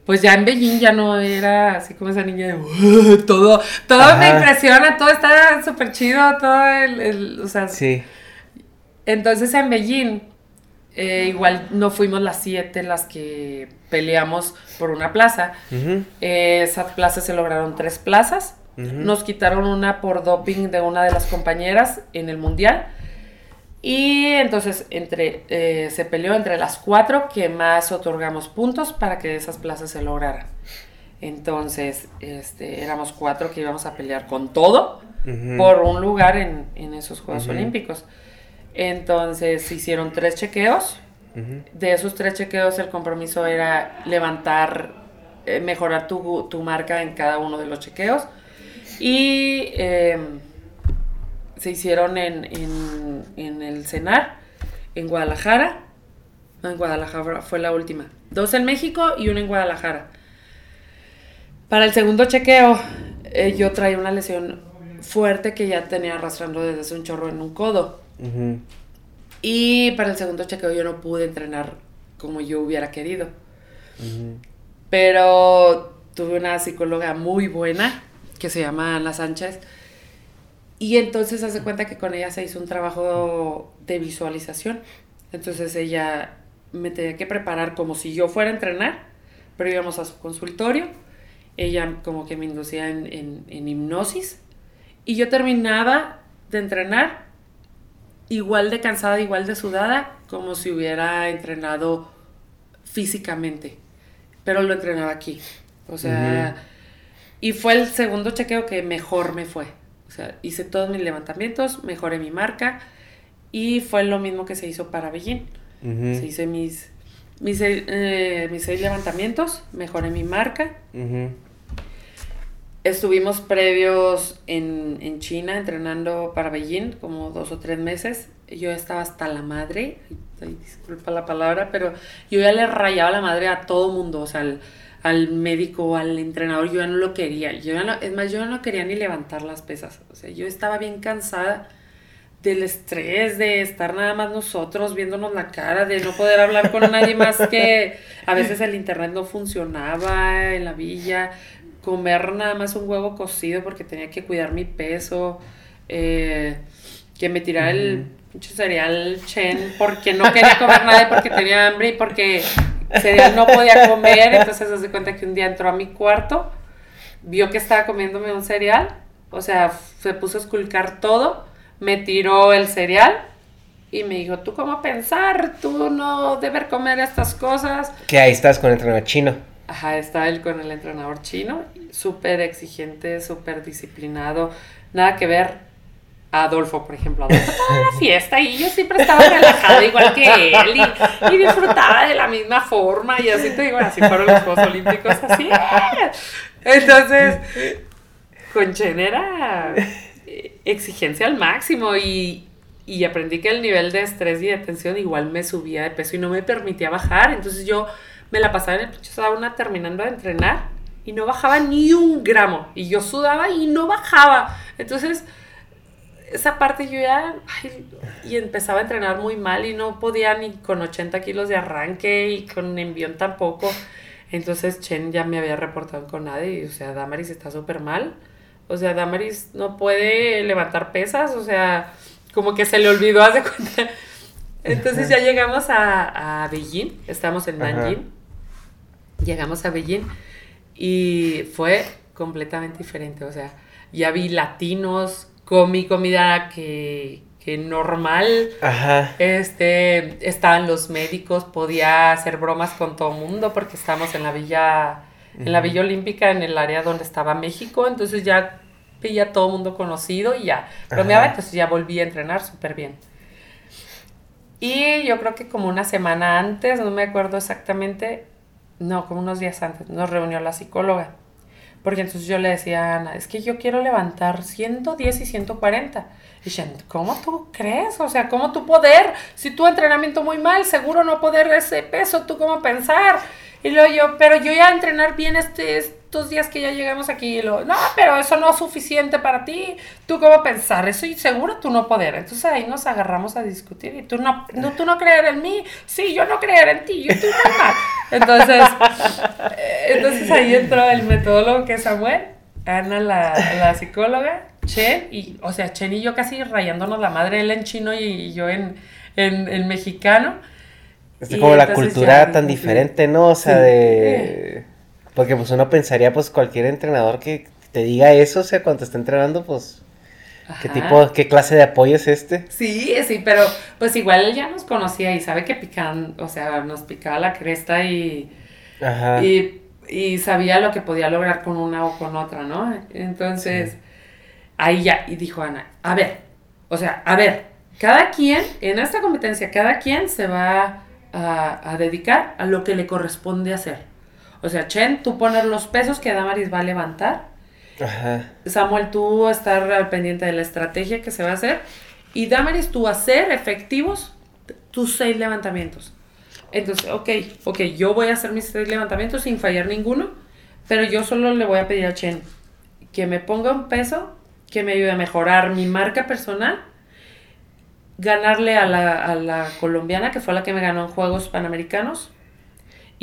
pues ya en Beijing ya no era así como esa niña de "Uh, todo, todo me impresiona, todo está súper chido, todo el, el- o sea, Sí. entonces en Beijing, eh, igual no fuimos las siete las que peleamos por una plaza. Ujú. Eh, esas plazas se lograron tres plazas. Ujú. Nos quitaron una por doping de una de las compañeras en el mundial. Y entonces entre, eh, se peleó entre las cuatro que más otorgamos puntos para que esas plazas se lograran. Entonces, este, éramos cuatro que íbamos a pelear con todo Ujú. por un lugar en, en esos Juegos Ujú. Olímpicos. Entonces se hicieron tres chequeos. Ujú. De esos tres chequeos el compromiso era levantar, eh, mejorar tu, tu marca en cada uno de los chequeos. Y eh, se hicieron en, en, en el CENAR, en Guadalajara. No, en Guadalajara fue la última. Dos en México y uno en Guadalajara. Para el segundo chequeo, eh, yo traía una lesión fuerte que ya tenía arrastrando desde hace un chorro en un codo. Y para el segundo chequeo yo no pude entrenar como yo hubiera querido. Pero tuve una psicóloga muy buena que se llama Ana Sánchez. Y entonces hace cuenta que con ella se hizo un trabajo de visualización. Entonces ella me tenía que preparar como si yo fuera a entrenar, pero íbamos a su consultorio. Ella como que me inducía en, en- en hipnosis. Y yo terminaba de entrenar igual de cansada, igual de sudada, como si hubiera entrenado físicamente. Pero lo entrenaba aquí. O sea, y fue el segundo chequeo que mejor me fue. O sea, hice todos mis levantamientos, mejoré mi marca y fue lo mismo que se hizo para Beijing. Se hice mis, eh, mis seis levantamientos, mejoré mi marca. Estuvimos previos en, en China entrenando para Beijing, como dos o tres meses. Yo estaba hasta la madre, disculpa la palabra, pero yo ya le rayaba la madre a todo mundo, o sea, al, al médico, al entrenador, yo ya no lo quería. Yo ya no- es más, yo no quería ni levantar las pesas. O sea, yo estaba bien cansada del estrés, de estar nada más nosotros viéndonos la cara, de no poder hablar con nadie más que *laughs* a veces el internet no funcionaba en la villa, comer nada más un huevo cocido porque tenía que cuidar mi peso, eh, que me tirara el pinche cereal Chen porque no quería comer nada y porque tenía hambre y porque cereal no podía comer, entonces se hace cuenta que un día entró a mi cuarto, vio que estaba comiéndome un cereal, o sea, se puso a esculcar todo, me tiró el cereal y me dijo, ¿tú cómo pensar? Tú no debes comer estas cosas. Que ahí estás con el entrenador chino. Ajá, estaba él con el entrenador chino, súper exigente, súper disciplinado, nada que ver Adolfo, por ejemplo. Adolfo en la fiesta y yo siempre estaba relajada igual que él y, disfrutaba de la misma forma y así te digo, así fueron los Juegos Olímpicos, así. Entonces, con Chen era exigencia al máximo y, y aprendí que el nivel de estrés y de tensión igual me subía de peso y no me permitía bajar. Entonces yo me la pasaba en el pinche sauna terminando de entrenar y no bajaba ni un gramo. Y yo sudaba y no bajaba. Entonces, esa parte yo ya... ay, y empezaba a entrenar muy mal y no podía ni con 80 kilos de arranque y con envión tampoco. Entonces Chen ya me había reportado con nadie y, o sea, Damaris está súper mal. O sea, Damaris no puede levantar pesas, o sea, como que se le olvidó, haz de cuenta. Entonces ya llegamos a, a Beijing, estamos en Ajá. Nanjing. Llegamos a Beijing y fue completamente diferente. O sea, ya vi latinos, comí comida que, que normal. Ajá. Este, estaban los médicos, podía hacer bromas con todo el mundo porque estábamos en la villa, en la villa olímpica, en el área donde estaba México, entonces ya veía todo el mundo conocido y ya bromeaba, entonces ya volví a entrenar súper bien. Y yo creo que como una semana antes, no me acuerdo exactamente, no, como unos días antes, nos reunió la psicóloga. Porque entonces yo le decía a Ana, es que yo quiero levantar 110 y 140. Y dicen, ¿cómo tú crees? O sea, ¿cómo tú poder? Si tu entrenamiento muy mal, seguro no poder ese peso, ¿tú cómo pensar? Y luego yo, pero yo ya entrenar bien este, estos días que ya llegamos aquí. Y lo, no, pero eso no es suficiente para ti. ¿Tú cómo pensar? Eso y seguro tú no poder. Entonces ahí nos agarramos a discutir. Y tú no, no, tú no creer en mí. Sí, yo no creer en ti. Yo estoy mal. Entonces, eh, entonces ahí entró el metodólogo que es Samuel, Ana la, la psicóloga, Chen, y, o sea, Chen y yo casi rayándonos la madre, él en chino y, yo en, en, en mexicano. Es como la cultura tan diferente, ¿no? O sea, de... Porque pues uno pensaría, pues cualquier entrenador que te diga eso, o sea, cuando te está entrenando, pues... ¿Qué tipo, qué clase de apoyo es este? Sí, sí, pero pues igual él ya nos conocía y sabe que pican, o sea, nos picaba la cresta y... Ajá. Y, y sabía lo que podía lograr con una o con otra, ¿no? Entonces, ahí ya, y dijo Ana, a ver, o sea, a ver, cada quien, en esta competencia, cada quien se va a, dedicar a lo que le corresponde hacer. O sea, Chen, tú poner los pesos que Damaris va a levantar. Samuel, tú estar al pendiente de la estrategia que se va a hacer. Y Damaris, tú hacer efectivos tus seis levantamientos. Entonces, ok, ok, yo voy a hacer mis seis levantamientos sin fallar ninguno, pero yo solo le voy a pedir a Chen que me ponga un peso que me ayude a mejorar mi marca personal ganarle a la, colombiana, que fue la que me ganó en Juegos Panamericanos,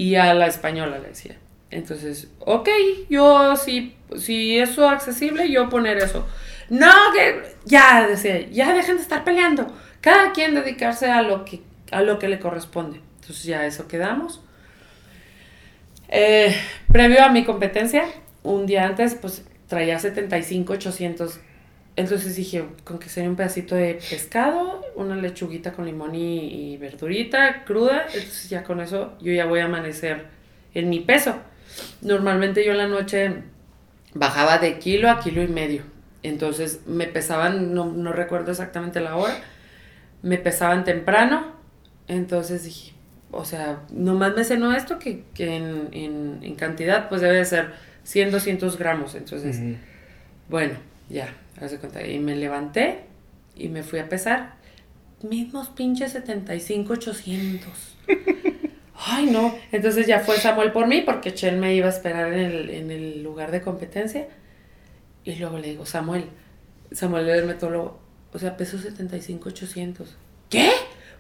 y a la española, le decía. Entonces, ok, yo si, si eso es accesible, yo poner eso. No, que ya, decía, ya dejen de estar peleando. Cada quien dedicarse a lo que, a lo que le corresponde. Entonces ya eso quedamos. Eh, previo a mi competencia, un día antes, pues traía 75, 800 entonces dije, con que sería un pedacito de pescado, una lechuguita con limón y, verdurita cruda, entonces ya con eso yo ya voy a amanecer en mi peso. Normalmente yo en la noche bajaba de kilo a kilo y medio. Entonces me pesaban, no, no recuerdo exactamente la hora, me pesaban temprano. Entonces dije, o sea, nomás me cenó esto que, que en, en, en, cantidad pues debe de ser 100, 200 gramos. Entonces, bueno, ya, y me levanté y me fui a pesar. Mismos pinches 75, 800. *laughs* Ay, no. Entonces ya fue Samuel por mí porque Chen me iba a esperar en el, lugar de competencia. Y luego le digo, Samuel, Samuel el metólogo, o sea, peso 75, 800. ¿Qué?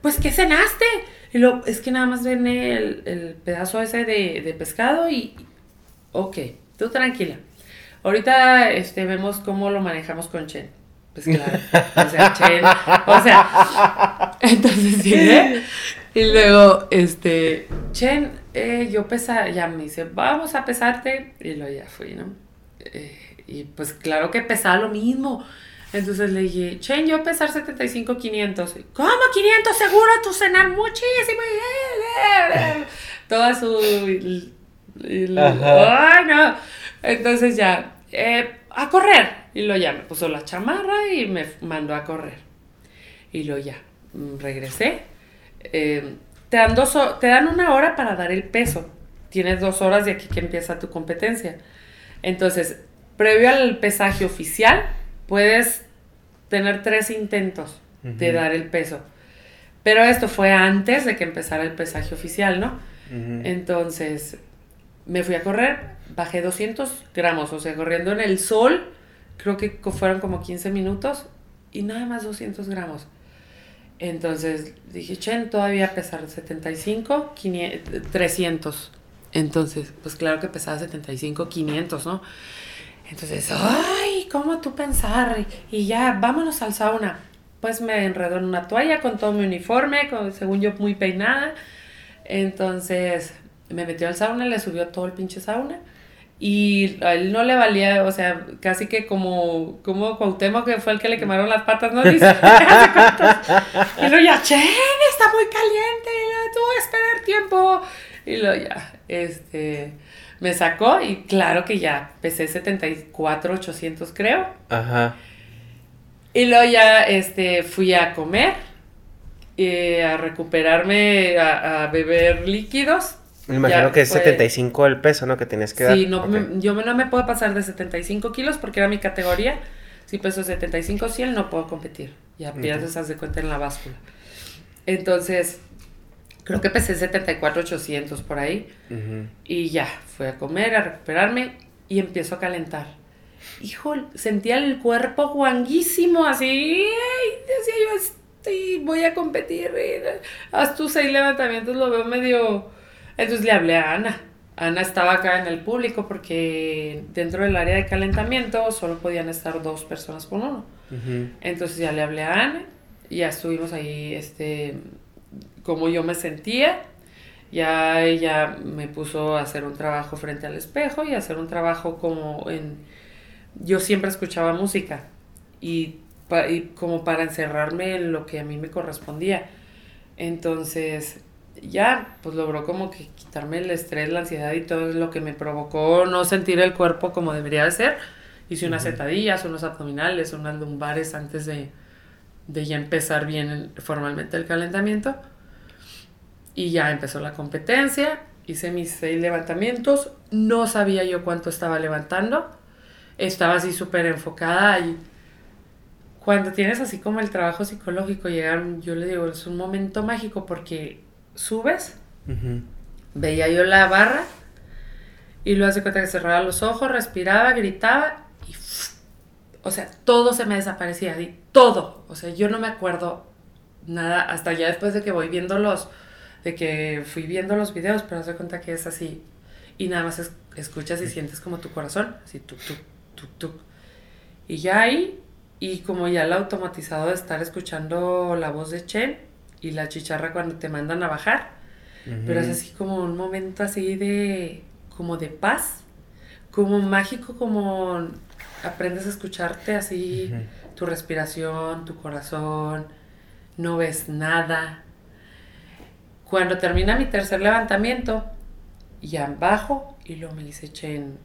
Pues, ¿qué cenaste? Y luego, es que nada más viene el, el pedazo ese de, de pescado y... Ok, tú tranquila. Ahorita este, vemos cómo lo manejamos con Chen. Pues claro, o sea, Chen, o sea, *laughs* entonces sí, ¿eh? Y luego, este, Chen, eh, yo pesa, ya me dice, vamos a pesarte, y luego ya fui, ¿no? Eh, y pues claro que pesaba lo mismo. Entonces le dije, Chen, yo pesar 75, 500. ¿Cómo 500? Seguro tú cenar muchísimo. *laughs* Toda su... Ay, no. Entonces ya, eh, a correr. Y lo ya me puso la chamarra y me mandó a correr. Y lo ya, mm, regresé. Eh, te, dan dos, te dan una hora para dar el peso. Tienes dos horas de aquí que empieza tu competencia. Entonces, previo al pesaje oficial, puedes tener tres intentos de dar el peso. Pero esto fue antes de que empezara el pesaje oficial, ¿no? Entonces, me fui a correr, bajé 200 gramos, o sea, corriendo en el sol, creo que fueron como 15 minutos y nada más 200 gramos. Entonces dije, Chen, todavía pesar 75, 300. Entonces, pues claro que pesaba 75, 500, ¿no? Entonces, ay, ¿cómo tú pensar? Y ya, vámonos al sauna. Pues me enredó en una toalla con todo mi uniforme, con, según yo muy peinada. Entonces, me metió al sauna, le subió todo el pinche sauna. Y a él no le valía, o sea, casi que como, como Cuauhtémoc, que fue el que le quemaron las patas, ¿no? Dice, *laughs* y luego ya, Chen, está muy caliente, y que esperar tiempo. Y luego ya, este, me sacó y claro que ya, pesé 74, 800 creo. Ajá. Y luego ya, este, fui a comer, eh, a recuperarme, a beber líquidos Me imagino que es 75 el peso, ¿no? Que tienes que dar. Sí, no, yo no me puedo pasar de 75 kilos porque era mi categoría. Si peso 75 100 no puedo competir. Ya pierdes, haz de cuenta en la báscula. Entonces, creo que pesé 74 800 por ahí. Y ya, fui a comer, a recuperarme y empiezo a calentar. Hijo, sentía el cuerpo guanguísimo, así, decía yo, sí, voy a competir. Haz tus seis levantamientos, lo veo medio... Entonces le hablé a Ana. Ana estaba acá en el público porque dentro del área de calentamiento solo podían estar dos personas por uno. Entonces ya le hablé a Ana y ya estuvimos ahí, este, como yo me sentía. Ya ella me puso a hacer un trabajo frente al espejo y a hacer un trabajo como en... Yo siempre escuchaba música y y como para encerrarme en lo que a mí me correspondía. Entonces, ya, pues logró como que quitarme el estrés, la ansiedad y todo lo que me provocó no sentir el cuerpo como debería de ser. Hice unas sentadillas, unos abdominales, unas lumbares antes de, de ya empezar bien formalmente el calentamiento. Y ya empezó la competencia, hice mis seis levantamientos, no sabía yo cuánto estaba levantando, estaba así súper enfocada y cuando tienes así como el trabajo psicológico, llegar, yo le digo, es un momento mágico porque subes, veía yo la barra y luego hace cuenta que cerraba los ojos, respiraba, gritaba y, o sea, todo se me desaparecía, todo, o sea, yo no me acuerdo nada hasta ya después de que voy viendo los, de que fui viendo los videos, pero hace cuenta que es así y nada más escuchas y sientes como tu corazón, así, tuk, tuk, tuk, tuk. Y ya ahí y como ya el automatizado de estar escuchando la voz de Chen y la chicharra cuando te mandan a bajar, pero es así como un momento así de, como de paz, como mágico, como aprendes a escucharte así, tu respiración, tu corazón, no ves nada. Cuando termina mi tercer levantamiento, ya bajo y luego me dice Chen,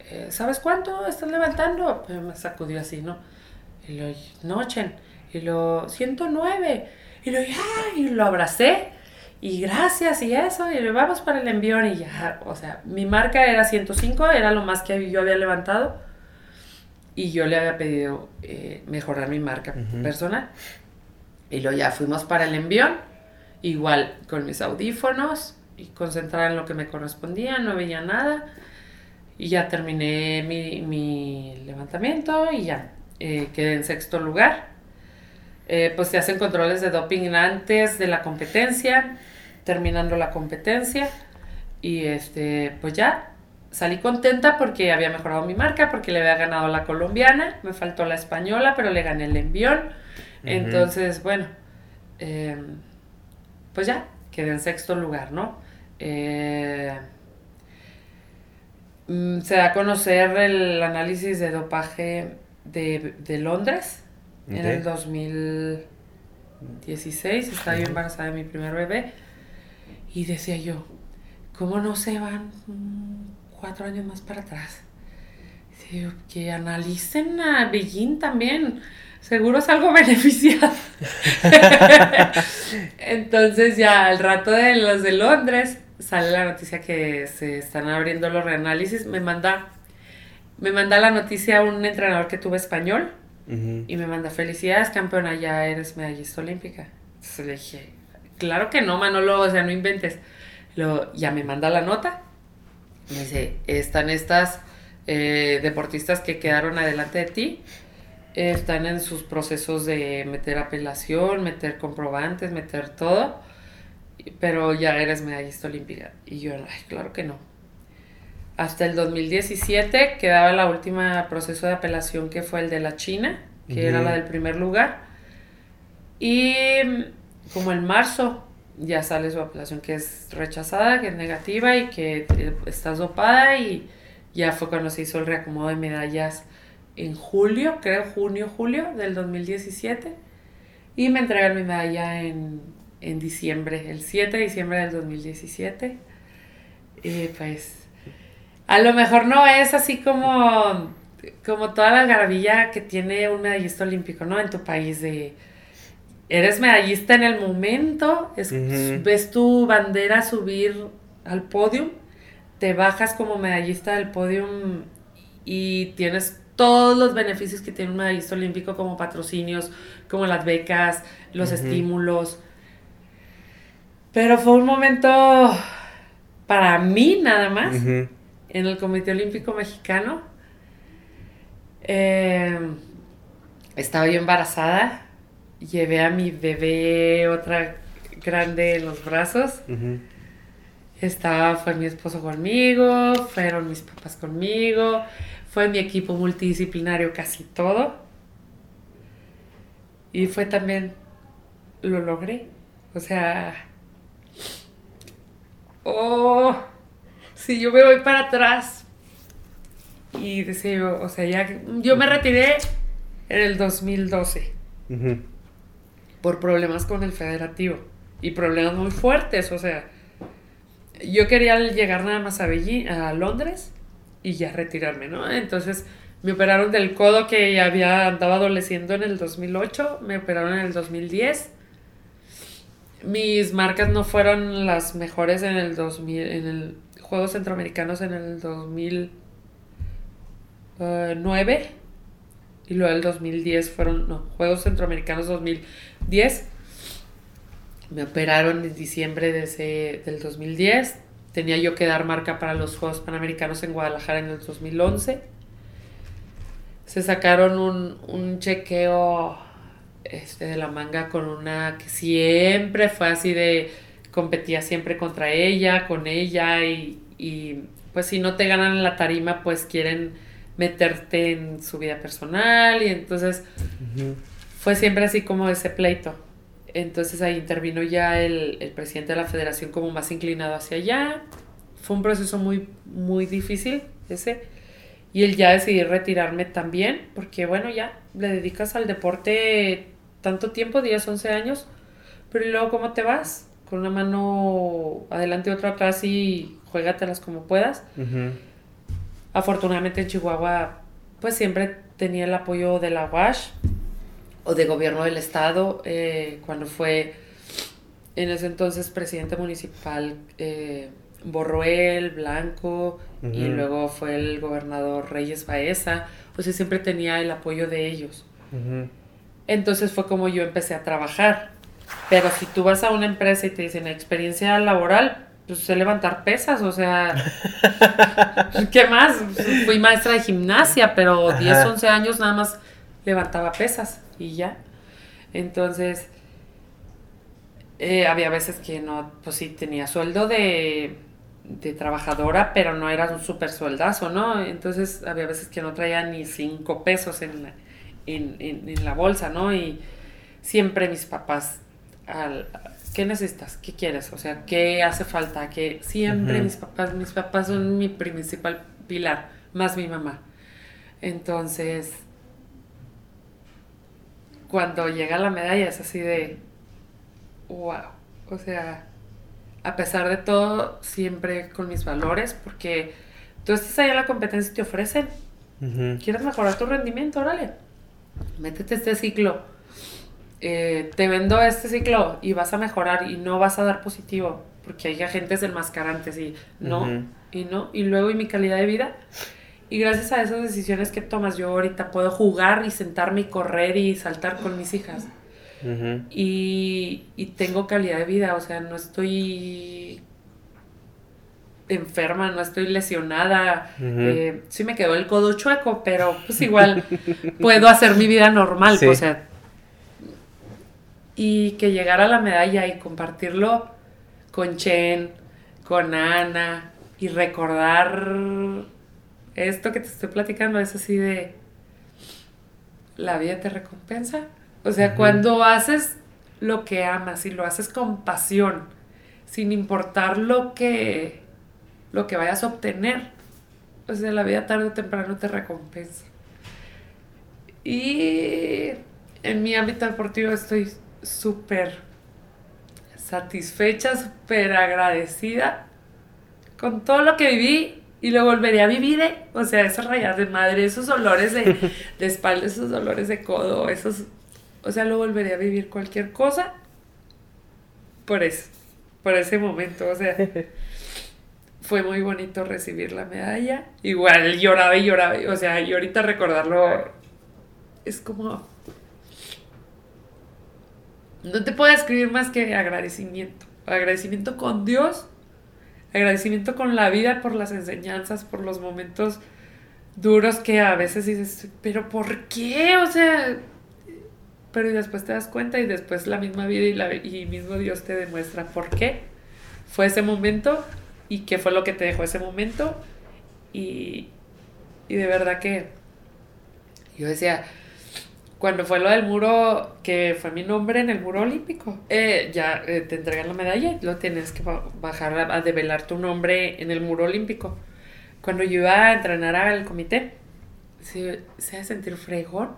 eh, ¿sabes cuánto estás levantando? me sacudió así, ¿no? Y lo, nochen. Y lo, 109. Y lo, ya, y lo abracé. Y gracias y eso. Y le vamos para el envión. Y ya, o sea, mi marca era 105, era lo más que yo había levantado. Y yo le había pedido eh, mejorar mi marca personal. Y luego ya fuimos para el envión. Igual con mis audífonos y concentrada en lo que me correspondía, no veía nada. Y ya terminé mi, mi levantamiento y ya eh, quedé en sexto lugar. Eh, pues se hacen controles de doping antes de la competencia, terminando la competencia. Y este, pues ya salí contenta porque había mejorado mi marca, porque le había ganado la colombiana, me faltó la española, pero le gané el envión. Entonces, bueno, em, pues ya, quedé en sexto lugar, ¿no? Eh, mm, se da a conocer el análisis de dopaje de, Londres en el 2016. Estaba yo embarazada de mi primer bebé. Y decía yo, ¿cómo no se van cuatro años más para atrás? que analicen a Beijing también. Seguro es algo *laughs* beneficiado. *laughs* Entonces ya al rato de los de Londres sale la noticia que se están abriendo los reanálisis. Me manda me manda la noticia un entrenador que tuve español y me manda, felicidades campeona, ya eres medallista olímpica. Entonces le dije, claro que no, Manolo, o sea, no inventes. Lo, ya me manda la nota. Me dice, están estas eh, deportistas que quedaron adelante de ti, están en sus procesos de meter apelación, meter comprobantes, meter todo, pero ya eres medallista olímpica. Y yo, ay, claro que no hasta el 2017 quedaba la última proceso de apelación que fue el de la China, que era la del primer lugar. Y como en marzo ya sale su apelación que es rechazada, que es negativa y que está dopada y ya fue cuando se hizo el reacomodo de medallas en julio, creo junio, julio del 2017. Y me entregan mi medalla en, en diciembre, el 7 de diciembre del 2017. Y pues a lo mejor no es así como, como toda la algarabía que tiene un medallista olímpico, ¿no? En tu país de... Eres medallista en el momento, ves tu bandera subir al podium, te bajas como medallista del podium y tienes todos los beneficios que tiene un medallista olímpico como patrocinios, como las becas, los estímulos. Pero fue un momento para mí nada más en el Comité Olímpico Mexicano. Eh, estaba yo embarazada, llevé a mi bebé, otra grande en los brazos. Estaba, fue mi esposo conmigo, fueron mis papás conmigo, fue mi equipo multidisciplinario casi todo. Y fue también, lo logré. O sea, oh, si yo me voy para atrás y deseo, o sea, ya, yo me retiré en el 2012 por problemas con el federativo y problemas muy fuertes, o sea, yo quería llegar nada más a, a Londres y ya retirarme, ¿no? Entonces me operaron del codo que ya había andado adoleciendo en el 2008, me operaron en el 2010. Mis marcas no fueron las mejores en el 2000, en el Juegos Centroamericanos en el 2009 y luego el 2010 fueron, no, Juegos Centroamericanos 2010 me operaron en diciembre de ese, del 2010. Tenía yo que dar marca para los Juegos Panamericanos en Guadalajara en el 2011. Se sacaron un, un chequeo este, de la manga con una que siempre fue así de competía siempre contra ella, con ella y, y pues si no te ganan en la tarima pues quieren meterte en su vida personal y entonces fue siempre así como ese pleito. Entonces ahí intervino ya el, presidente de la federación como más inclinado hacia allá. Fue un proceso muy, muy difícil ese. Y él ya decidió retirarme también, porque bueno, ya le dedicas al deporte tanto tiempo, 10, 11 años, pero luego cómo te vas? Con una mano adelante y otra atrás y juégatelas como puedas. Afortunadamente en Chihuahua, pues siempre tenía el apoyo de la WASH, o de gobierno del estado, eh, cuando fue en ese entonces presidente municipal eh, Borruel, Blanco, y luego fue el gobernador Reyes Baeza, pues siempre tenía el apoyo de ellos. Entonces fue como yo empecé a trabajar. Pero si tú vas a una empresa y te dicen experiencia laboral, pues sé levantar pesas, o sea, *laughs* ¿qué más? Fui maestra de gimnasia, pero 10, 11 años nada más levantaba pesas y ya. Entonces, eh, había veces que no, pues sí, tenía sueldo de, de trabajadora, pero no era un súper sueldazo, ¿no? Entonces, había veces que no traía ni cinco pesos en la, en, en, la bolsa, ¿no? Y siempre mis papás, al, ¿qué necesitas? ¿Qué quieres? O sea, ¿qué hace falta? Que siempre mis papás, mis papás son mi principal pilar, más mi mamá. Entonces, cuando llega la medalla es así de, wow, o sea, a pesar de todo, siempre con mis valores, porque tú estás ahí en la competencia y te ofrecen, ¿quieres mejorar tu rendimiento? Órale, métete este ciclo, eh, te vendo este ciclo y vas a mejorar y no vas a dar positivo, porque hay agentes enmascarantes y no, y no, y luego y mi calidad de vida y gracias a esas decisiones que tomas, yo ahorita puedo jugar y sentarme y correr y saltar con mis hijas. y, tengo calidad de vida, o sea, no estoy enferma, no estoy lesionada. Eh, sí me quedó el codo chueco, pero pues igual *laughs* puedo hacer mi vida normal, o sea. Y que llegara la medalla y compartirlo con Chen, con Ana y recordar esto que te estoy platicando es así de, la vida te recompensa. O sea, cuando haces lo que amas y lo haces con pasión, sin importar lo que, lo que vayas a obtener, o sea, la vida tarde o temprano te recompensa. Y en mi ámbito deportivo estoy súper satisfecha, súper agradecida con todo lo que viví y lo volveré a vivir, ¿eh? O sea, esas rayas de madre, esos dolores de, *laughs* de espalda, esos dolores de codo, esos... O sea, lo volveré a vivir cualquier cosa por eso, por ese momento, o sea... *laughs* fue muy bonito recibir la medalla. Igual lloraba y lloraba, o sea, y ahorita recordarlo es como... No te puedo escribir más que agradecimiento. Agradecimiento con Dios, agradecimiento con la vida por las enseñanzas, por los momentos duros que a veces dices, pero ¿por qué? O sea, pero después te das cuenta y después la misma vida y, la, y mismo Dios te demuestra por qué fue ese momento y qué fue lo que te dejó ese momento. Y, y de verdad que yo decía, cuando fue lo del muro, que fue mi nombre en el muro olímpico, eh, ya eh, te entregan la medalla, lo tienes que bajar a, a, develar tu nombre en el muro olímpico. Cuando yo iba a entrenar al comité, se, se hace sentir fregón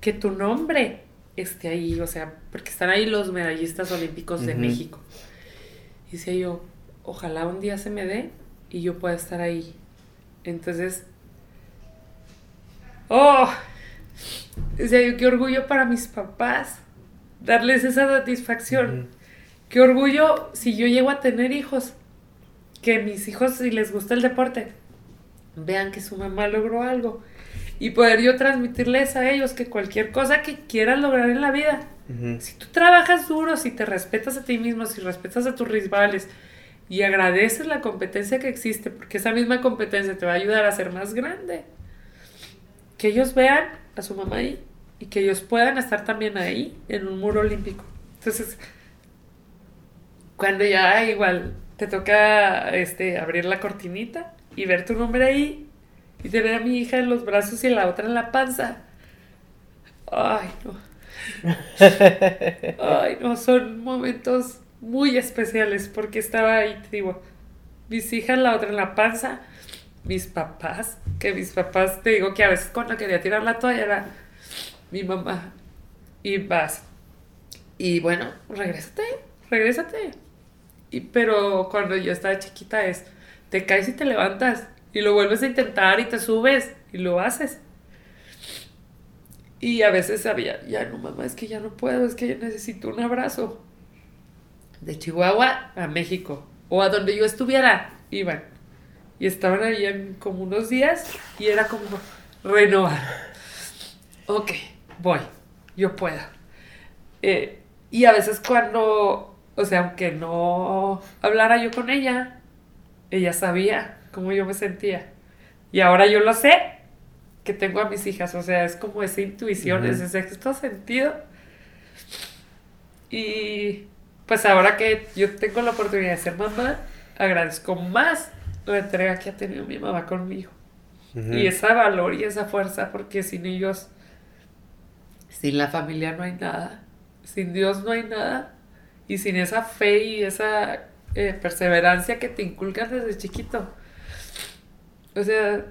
que tu nombre esté ahí, o sea, porque están ahí los medallistas olímpicos de uh -huh. México. Y decía yo, ojalá un día se me dé y yo pueda estar ahí. Entonces, oh, decía yo, qué orgullo para mis papás darles esa satisfacción. Uh -huh. Qué orgullo si yo llego a tener hijos, que mis hijos, si les gusta el deporte, vean que su mamá logró algo y poder yo transmitirles a ellos que cualquier cosa que quieras lograr en la vida, uh -huh. si tú trabajas duro, si te respetas a ti mismo, si respetas a tus rivales y agradeces la competencia que existe, porque esa misma competencia te va a ayudar a ser más grande, que ellos vean a su mamá ahí y que ellos puedan estar también ahí en un muro olímpico. Entonces, cuando ya igual te toca este, abrir la cortinita y ver tu nombre ahí, y tener a mi hija en los brazos y la otra en la panza. Ay, no. *laughs* Ay, no, son momentos muy especiales porque estaba ahí, te digo, mis hijas, la otra en la panza, mis papás, que mis papás, te digo que a veces cuando quería tirar la toalla era mi mamá. Y vas. Y bueno, regrésate, regrésate. Y, pero cuando yo estaba chiquita es, te caes y te levantas y lo vuelves a intentar y te subes y lo haces. Y a veces sabía, ya no mamá, es que ya no puedo, es que yo necesito un abrazo. De Chihuahua a México o a donde yo estuviera, iban. Y estaban ahí en como unos días y era como renovar. Ok, voy, yo puedo. Eh, y a veces cuando, o sea, aunque no hablara yo con ella, ella sabía cómo yo me sentía. Y ahora yo lo sé, que tengo a mis hijas, o sea, es como esa intuición, uh -huh. ese sexto sentido. Y pues ahora que yo tengo la oportunidad de ser mamá, agradezco más la entrega que ha tenido mi mamá conmigo. Uh -huh. Y ese valor y esa fuerza, porque sin ellos, sin la familia no hay nada, sin Dios no hay nada, y sin esa fe y esa eh, perseverancia que te inculcan desde chiquito o sea,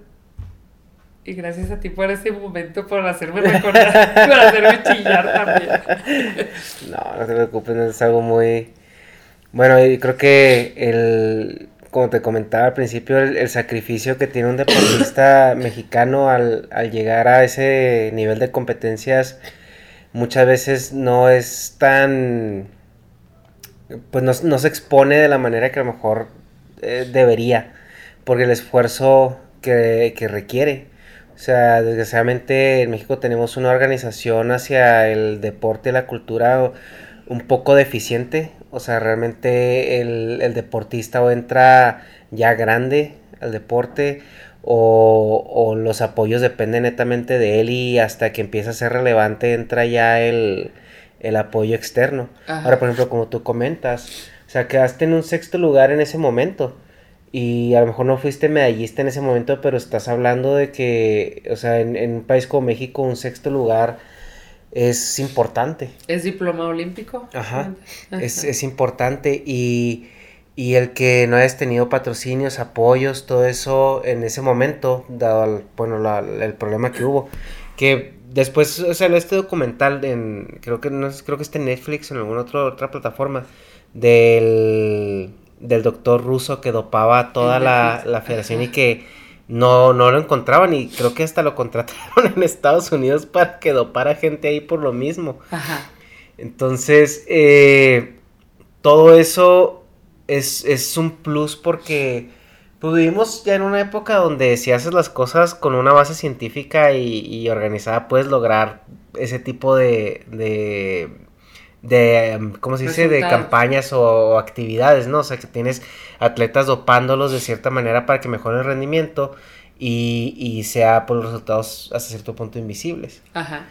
y gracias a ti por ese momento, por hacerme recordar, *laughs* por hacerme chillar también. No, no te preocupes, es algo muy... Bueno, y creo que el, como te comentaba al principio, el, sacrificio que tiene un deportista *coughs* mexicano al, al, llegar a ese nivel de competencias muchas veces no es tan... pues no, no se expone de la manera que a lo mejor eh, debería porque el esfuerzo que, que, requiere. O sea, desgraciadamente en México tenemos una organización hacia el deporte y la cultura un poco deficiente. O sea, realmente el, el deportista o entra ya grande al deporte o, o, los apoyos dependen netamente de él y hasta que empieza a ser relevante entra ya el, el apoyo externo. Ajá. Ahora, por ejemplo, como tú comentas, o sea, quedaste en un sexto lugar en ese momento y a lo mejor no fuiste medallista en ese momento, pero estás hablando de que, o sea, en, en un país como México, un sexto lugar es importante. Es diploma olímpico. Ajá. *laughs* Es, es, importante y, y, el que no hayas tenido patrocinios, apoyos, todo eso en ese momento, dado el, bueno, la, el problema que hubo, que después o sea, este documental en, creo que no creo que está en Netflix o en alguna otra, otra plataforma, del del doctor ruso que dopaba toda la, la, federación y que no, no lo encontraban y creo que hasta lo contrataron *laughs* en Estados Unidos para que dopara gente ahí por lo mismo. Ajá. Entonces, eh, todo eso es, es, un plus porque Pues vivimos ya en una época donde si haces las cosas con una base científica y, organizada, puedes lograr ese tipo de, de, de ¿cómo se dice? De campañas o, actividades, ¿no? O sea, que tienes atletas dopándolos de cierta manera para que mejoren el rendimiento y, y sea por los resultados hasta cierto punto invisibles. Ajá.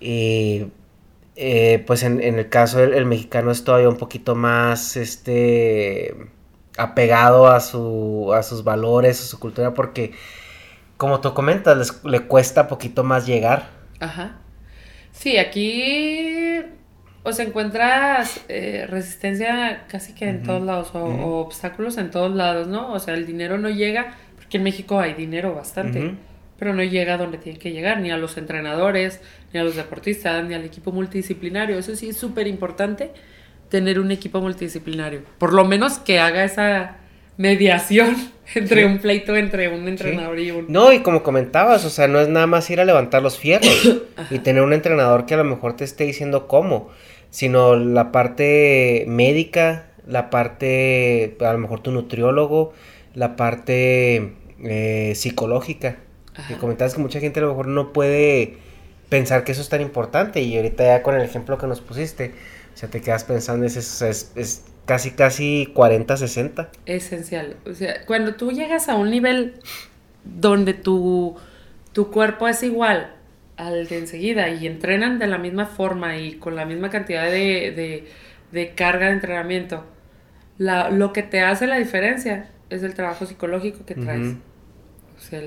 Y eh, pues en, el caso del mexicano es todavía un poquito más, este apegado a, su, a sus valores, a su cultura, porque como tú comentas, le cuesta poquito más llegar. Ajá. Sí, aquí o se encuentras eh, resistencia casi que en todos lados, o, obstáculos en todos lados, ¿no? O sea, el dinero no llega, porque en México hay dinero bastante, pero no llega a donde tiene que llegar, ni a los entrenadores, ni a los deportistas, ni al equipo multidisciplinario. Eso sí es súper importante tener un equipo multidisciplinario. Por lo menos que haga esa mediación *laughs* entre un pleito entre un entrenador y un... No, y como comentabas, o sea, no es nada más ir a levantar los fierros *coughs* y tener un entrenador que a lo mejor te esté diciendo cómo, sino la parte médica, la parte, a lo mejor tu nutriólogo, la parte eh, psicológica. Que comentabas que mucha gente a lo mejor no puede pensar que eso es tan importante y ahorita ya con el ejemplo que nos pusiste, o sea, te quedas pensando, es, es, es casi, casi 40, 60. Esencial. O sea, cuando tú llegas a un nivel donde tu, tu cuerpo es igual al de enseguida y entrenan de la misma forma y con la misma cantidad de, carga de entrenamiento, lo que te hace la diferencia es el trabajo psicológico que traes. o sea,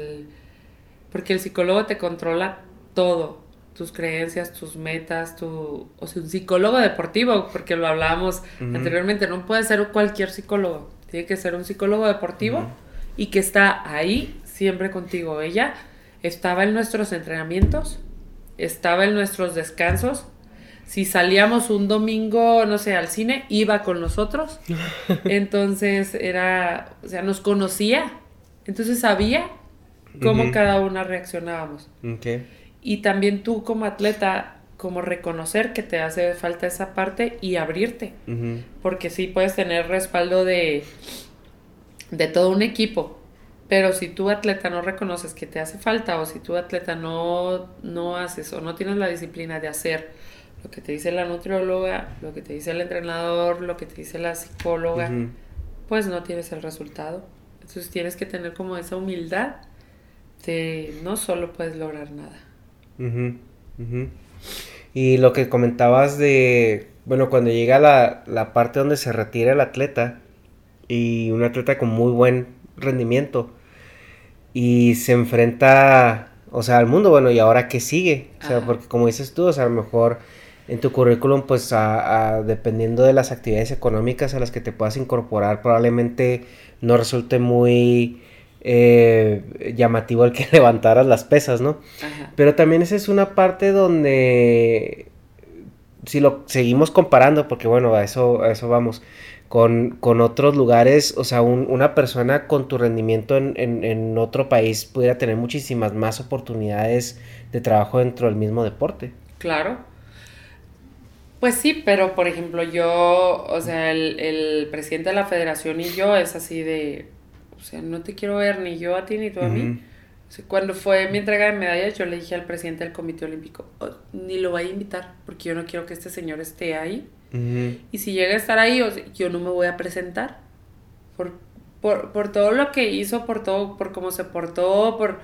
porque el psicólogo te controla todo tus creencias, tus metas, tu, o sea, un psicólogo deportivo, porque lo hablábamos anteriormente, no puede ser cualquier psicólogo, tiene que ser un psicólogo deportivo y que está ahí siempre contigo. Ella estaba en nuestros entrenamientos, estaba en nuestros descansos. Si salíamos un domingo, no sé, al cine, iba con nosotros. *laughs* Entonces era, o sea, nos conocía. Entonces sabía cómo cada una reaccionábamos. Okay y también tú como atleta, como reconocer que te hace falta esa parte y abrirte, porque sí puedes tener respaldo de, de todo un equipo, pero si tú atleta no reconoces que te hace falta o si tu atleta no, no haces o no tienes la disciplina de hacer lo que te dice la nutrióloga, lo que te dice el entrenador, lo que te dice la psicóloga, pues no tienes el resultado. Entonces tienes que tener como esa humildad de no solo puedes lograr nada. Y lo que comentabas de, bueno, cuando llega la, la parte donde se retira el atleta y un atleta con muy buen rendimiento y se enfrenta, o sea, al mundo, bueno, ¿y ahora qué sigue? O sea, porque como dices tú, o sea, a lo mejor en tu currículum, pues a, dependiendo de las actividades económicas a las que te puedas incorporar, probablemente no resulte muy eh, llamativo el que *laughs* levantaras las pesas, ¿no? Pero también esa es una parte donde, si lo seguimos comparando, porque bueno, a eso, a eso vamos, con, otros lugares, o sea, una persona con tu rendimiento en, en, otro país pudiera tener muchísimas más oportunidades de trabajo dentro del mismo deporte. Claro. Pues sí, pero por ejemplo yo, o sea, el, el presidente de la federación y yo es así de, o sea, no te quiero ver ni yo a ti ni tú a mí. cuando fue mi entrega de medallas, yo le dije al presidente del Comité Olímpico, oh, ni lo voy a invitar, porque yo no quiero que este señor esté ahí. Y si llega a estar ahí, yo no me voy a presentar. Por, por, todo lo que hizo, por todo, por cómo se portó, por...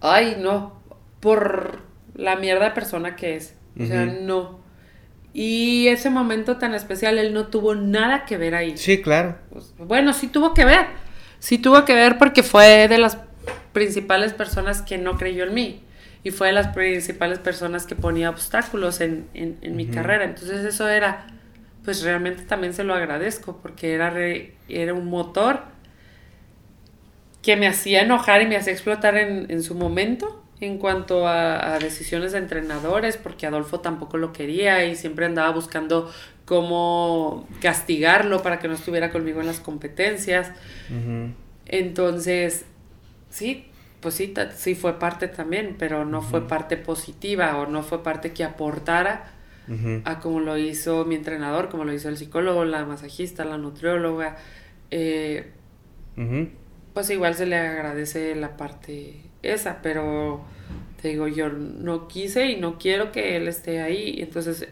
Ay, no, por la mierda de persona que es. O sea, no. Y ese momento tan especial, él no tuvo nada que ver ahí. Sí, claro. Pues, bueno, sí tuvo que ver. Sí tuvo que ver porque fue de las principales personas que no creyó en mí. Y fue de las principales personas que ponía obstáculos en, mi carrera. Entonces eso era, pues realmente también se lo agradezco porque era, era un motor que me hacía enojar y me hacía explotar en, en su momento en cuanto a, decisiones de entrenadores, porque Adolfo tampoco lo quería y siempre andaba buscando cómo castigarlo para que no estuviera conmigo en las competencias. Entonces, sí, pues sí, sí fue parte también, pero no fue parte positiva o no fue parte que aportara a como lo hizo mi entrenador, como lo hizo el psicólogo, la masajista, la nutrióloga, eh, pues igual se le agradece la parte esa, pero te digo, yo no quise y no quiero que él esté ahí. Entonces,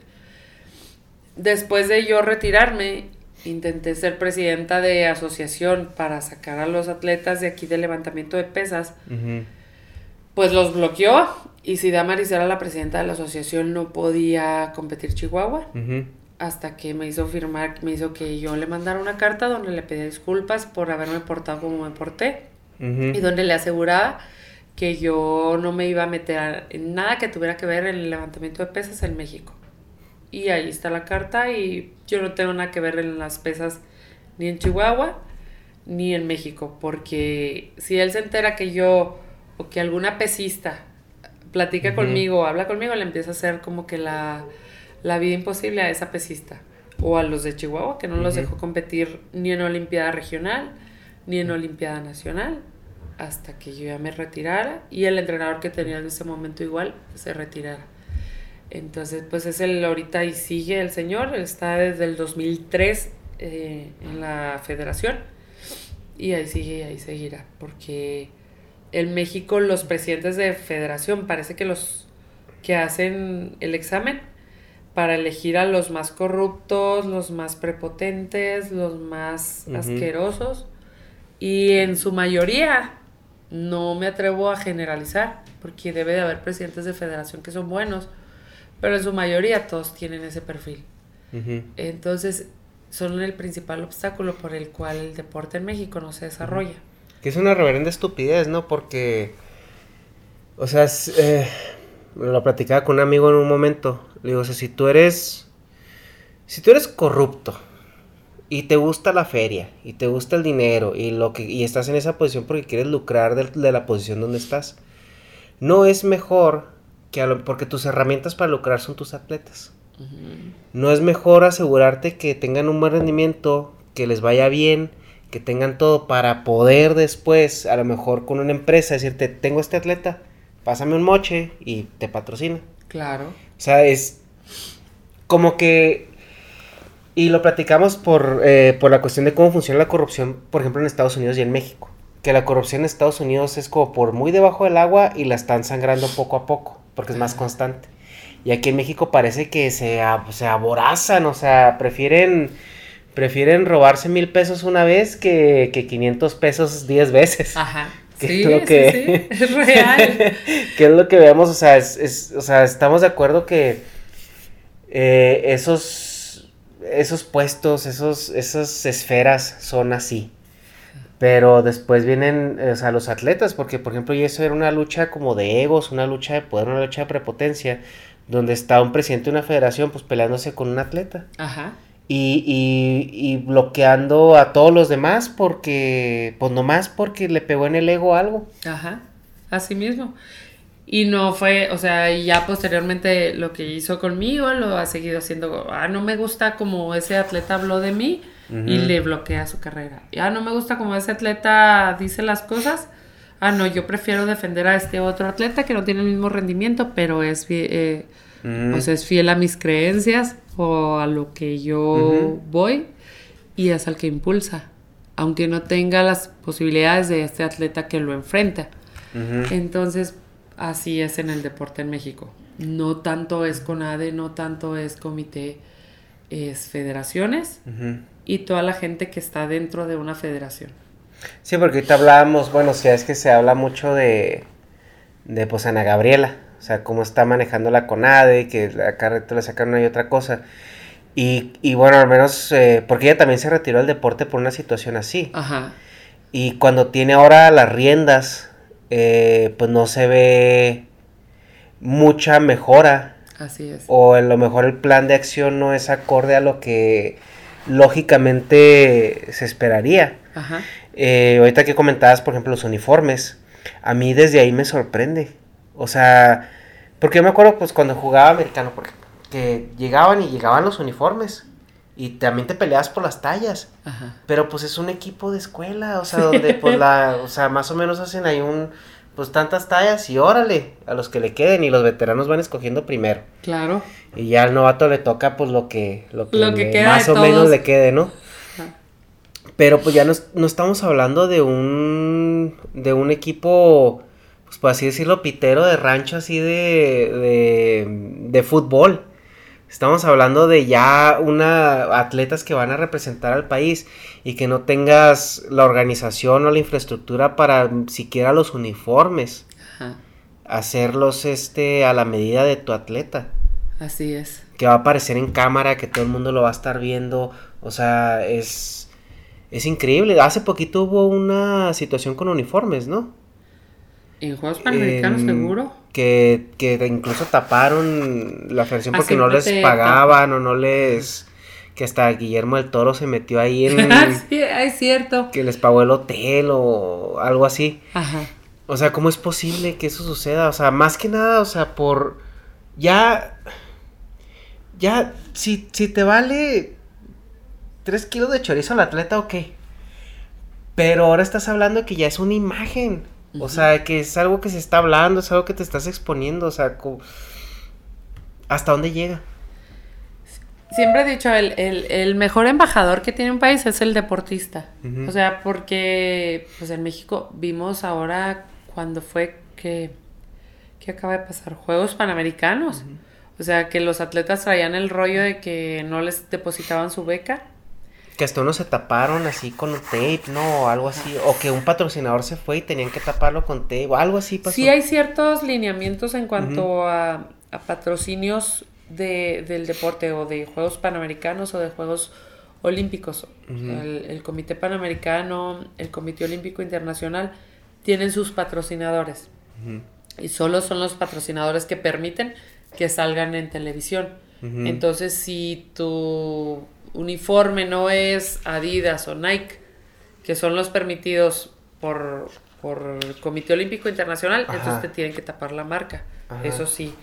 después de yo retirarme, intenté ser presidenta de asociación para sacar a los atletas de aquí de levantamiento de pesas. Pues los bloqueó y si Damaris era la presidenta de la asociación no podía competir Chihuahua. Hasta que me hizo firmar, me hizo que yo le mandara una carta donde le pedía disculpas por haberme portado como me porté. Y donde le aseguraba que yo no me iba a meter en nada que tuviera que ver en el levantamiento de pesas en México. Y ahí está la carta y yo no tengo nada que ver en las pesas ni en Chihuahua ni en México, porque si él se entera que yo o que alguna pesista platica conmigo, habla conmigo, le empieza a hacer como que la, vida imposible a esa pesista o a los de Chihuahua, que no los dejó competir ni en Olimpiada Regional ni en Olimpiada Nacional hasta que yo ya me retirara y el entrenador que tenía en ese momento igual se retirara. Entonces, pues es el ahorita y sigue el señor, está desde el 2003 eh, en la federación y ahí sigue y ahí seguirá, porque en México los presidentes de federación parece que los que hacen el examen para elegir a los más corruptos, los más prepotentes, los más asquerosos y en su mayoría no me atrevo a generalizar, porque debe de haber presidentes de federación que son buenos, pero en su mayoría todos tienen ese perfil. Entonces, son el principal obstáculo por el cual el deporte en México no se desarrolla. Que es una reverenda estupidez, ¿no? Porque, o sea, eh, lo platicaba con un amigo en un momento. Le digo, o sea, si tú eres, si tú eres corrupto, y te gusta la feria y te gusta el dinero y lo que y estás en esa posición porque quieres lucrar de, la posición donde estás no es mejor que porque tus herramientas para lucrar son tus atletas. No es mejor asegurarte que tengan un buen rendimiento que les vaya bien que tengan todo para poder después a lo mejor con una empresa decirte tengo este atleta pásame un moche y te patrocina claro. O sea es como que y lo platicamos por, eh, por la cuestión de cómo funciona la corrupción, por ejemplo, en Estados Unidos y en México. Que la corrupción en Estados Unidos es como por muy debajo del agua y la están sangrando poco a poco, porque es más constante. Y aquí en México parece que se, se aborazan, o sea, prefieren, prefieren robarse mil pesos una vez que, que 500 pesos diez veces. Ajá. *laughs* sí, es lo que, sí, es *laughs* real. que es lo que vemos, o sea, es, o sea estamos de acuerdo que eh, esos esos puestos, esos, esas esferas son así. Pero después vienen, o sea, los atletas, porque por ejemplo, y eso era una lucha como de egos, una lucha de poder, una lucha de prepotencia, donde está un presidente de una federación, pues peleándose con un atleta. Ajá. Y, y, y bloqueando a todos los demás porque, pues nomás porque le pegó en el ego algo. Ajá, así mismo. Y no fue, o sea, ya posteriormente lo que hizo conmigo lo ha seguido haciendo. Ah, no me gusta como ese atleta habló de mí y le bloquea su carrera. Ya ah, no me gusta como ese atleta dice las cosas. Ah, no, yo prefiero defender a este otro atleta que no tiene el mismo rendimiento, pero es, eh, es fiel a mis creencias o a lo que yo voy y es al que impulsa, aunque no tenga las posibilidades de este atleta que lo enfrenta. Entonces, así es en el deporte en México. No tanto es CONADE, no tanto es comité, es federaciones y toda la gente que está dentro de una federación. Sí, porque ahorita hablábamos, bueno, si es que se habla mucho de, de pues Ana Gabriela, o sea, cómo está manejando la CONADE, que acá le sacan una y otra cosa. Y, y bueno, al menos, eh, porque ella también se retiró del deporte por una situación así. Ajá. Y cuando tiene ahora las riendas eh, pues no se ve mucha mejora. Así es. O a lo mejor el plan de acción no es acorde a lo que lógicamente se esperaría. Ajá. Eh, ahorita que comentabas, por ejemplo, los uniformes, a mí desde ahí me sorprende. O sea, porque yo me acuerdo pues cuando jugaba americano, porque que llegaban y llegaban los uniformes y también te peleas por las tallas. Ajá. Pero pues es un equipo de escuela, o sea, donde pues la, *laughs* o sea, más o menos hacen ahí un, pues tantas tallas y órale, a los que le queden y los veteranos van escogiendo primero. Claro. Y ya al novato le toca pues lo que, lo que, más o menos le quede, ¿no? Pero pues ya no, no estamos hablando de un, de un equipo, pues por así decirlo, pitero de rancho así de, de, de fútbol. Estamos hablando de ya una atletas que van a representar al país y que no tengas la organización o la infraestructura para siquiera los uniformes. Ajá. Hacerlos este a la medida de tu atleta. Así es. Que va a aparecer en cámara, que todo el mundo lo va a estar viendo. O sea, es es increíble. Hace poquito hubo una situación con uniformes, ¿no? En Juegos Panamericanos, En- seguro. Que, que incluso taparon la federación Ah, porque no les pagaban o no les... Que hasta Guillermo del Toro se metió ahí en... *laughs* sí, es cierto. que les pagó el hotel o algo así. Ajá. O sea, ¿cómo es posible que eso suceda? O sea, más que nada, o sea, por... Ya... Ya, si, si te vale 3 kilos de chorizo al atleta, ok. Pero ahora estás hablando de que ya es una imagen. O sea, que es algo que se está hablando, es algo que te estás exponiendo. O sea, ¿hasta dónde llega? Siempre he dicho, el, el- el mejor embajador que tiene un país es el deportista. O sea, porque pues en México vimos ahora cuando fue que, que acaba de pasar Juegos Panamericanos. O sea, que los atletas traían el rollo de que no les depositaban su beca. Que hasta unos se taparon así con un tape, ¿no? O algo así. O que un patrocinador se fue y tenían que taparlo con tape. O algo así pasó. Sí hay ciertos lineamientos en cuanto a, a patrocinios de, del deporte o de Juegos Panamericanos o de Juegos Olímpicos. El, el Comité Panamericano, el Comité Olímpico Internacional tienen sus patrocinadores. Y solo son los patrocinadores que permiten que salgan en televisión. Entonces, si tu uniforme no es Adidas o Nike, que son los permitidos por, por el Comité Olímpico Internacional, Ajá. entonces te tienen que tapar la marca. Ajá. Eso sí.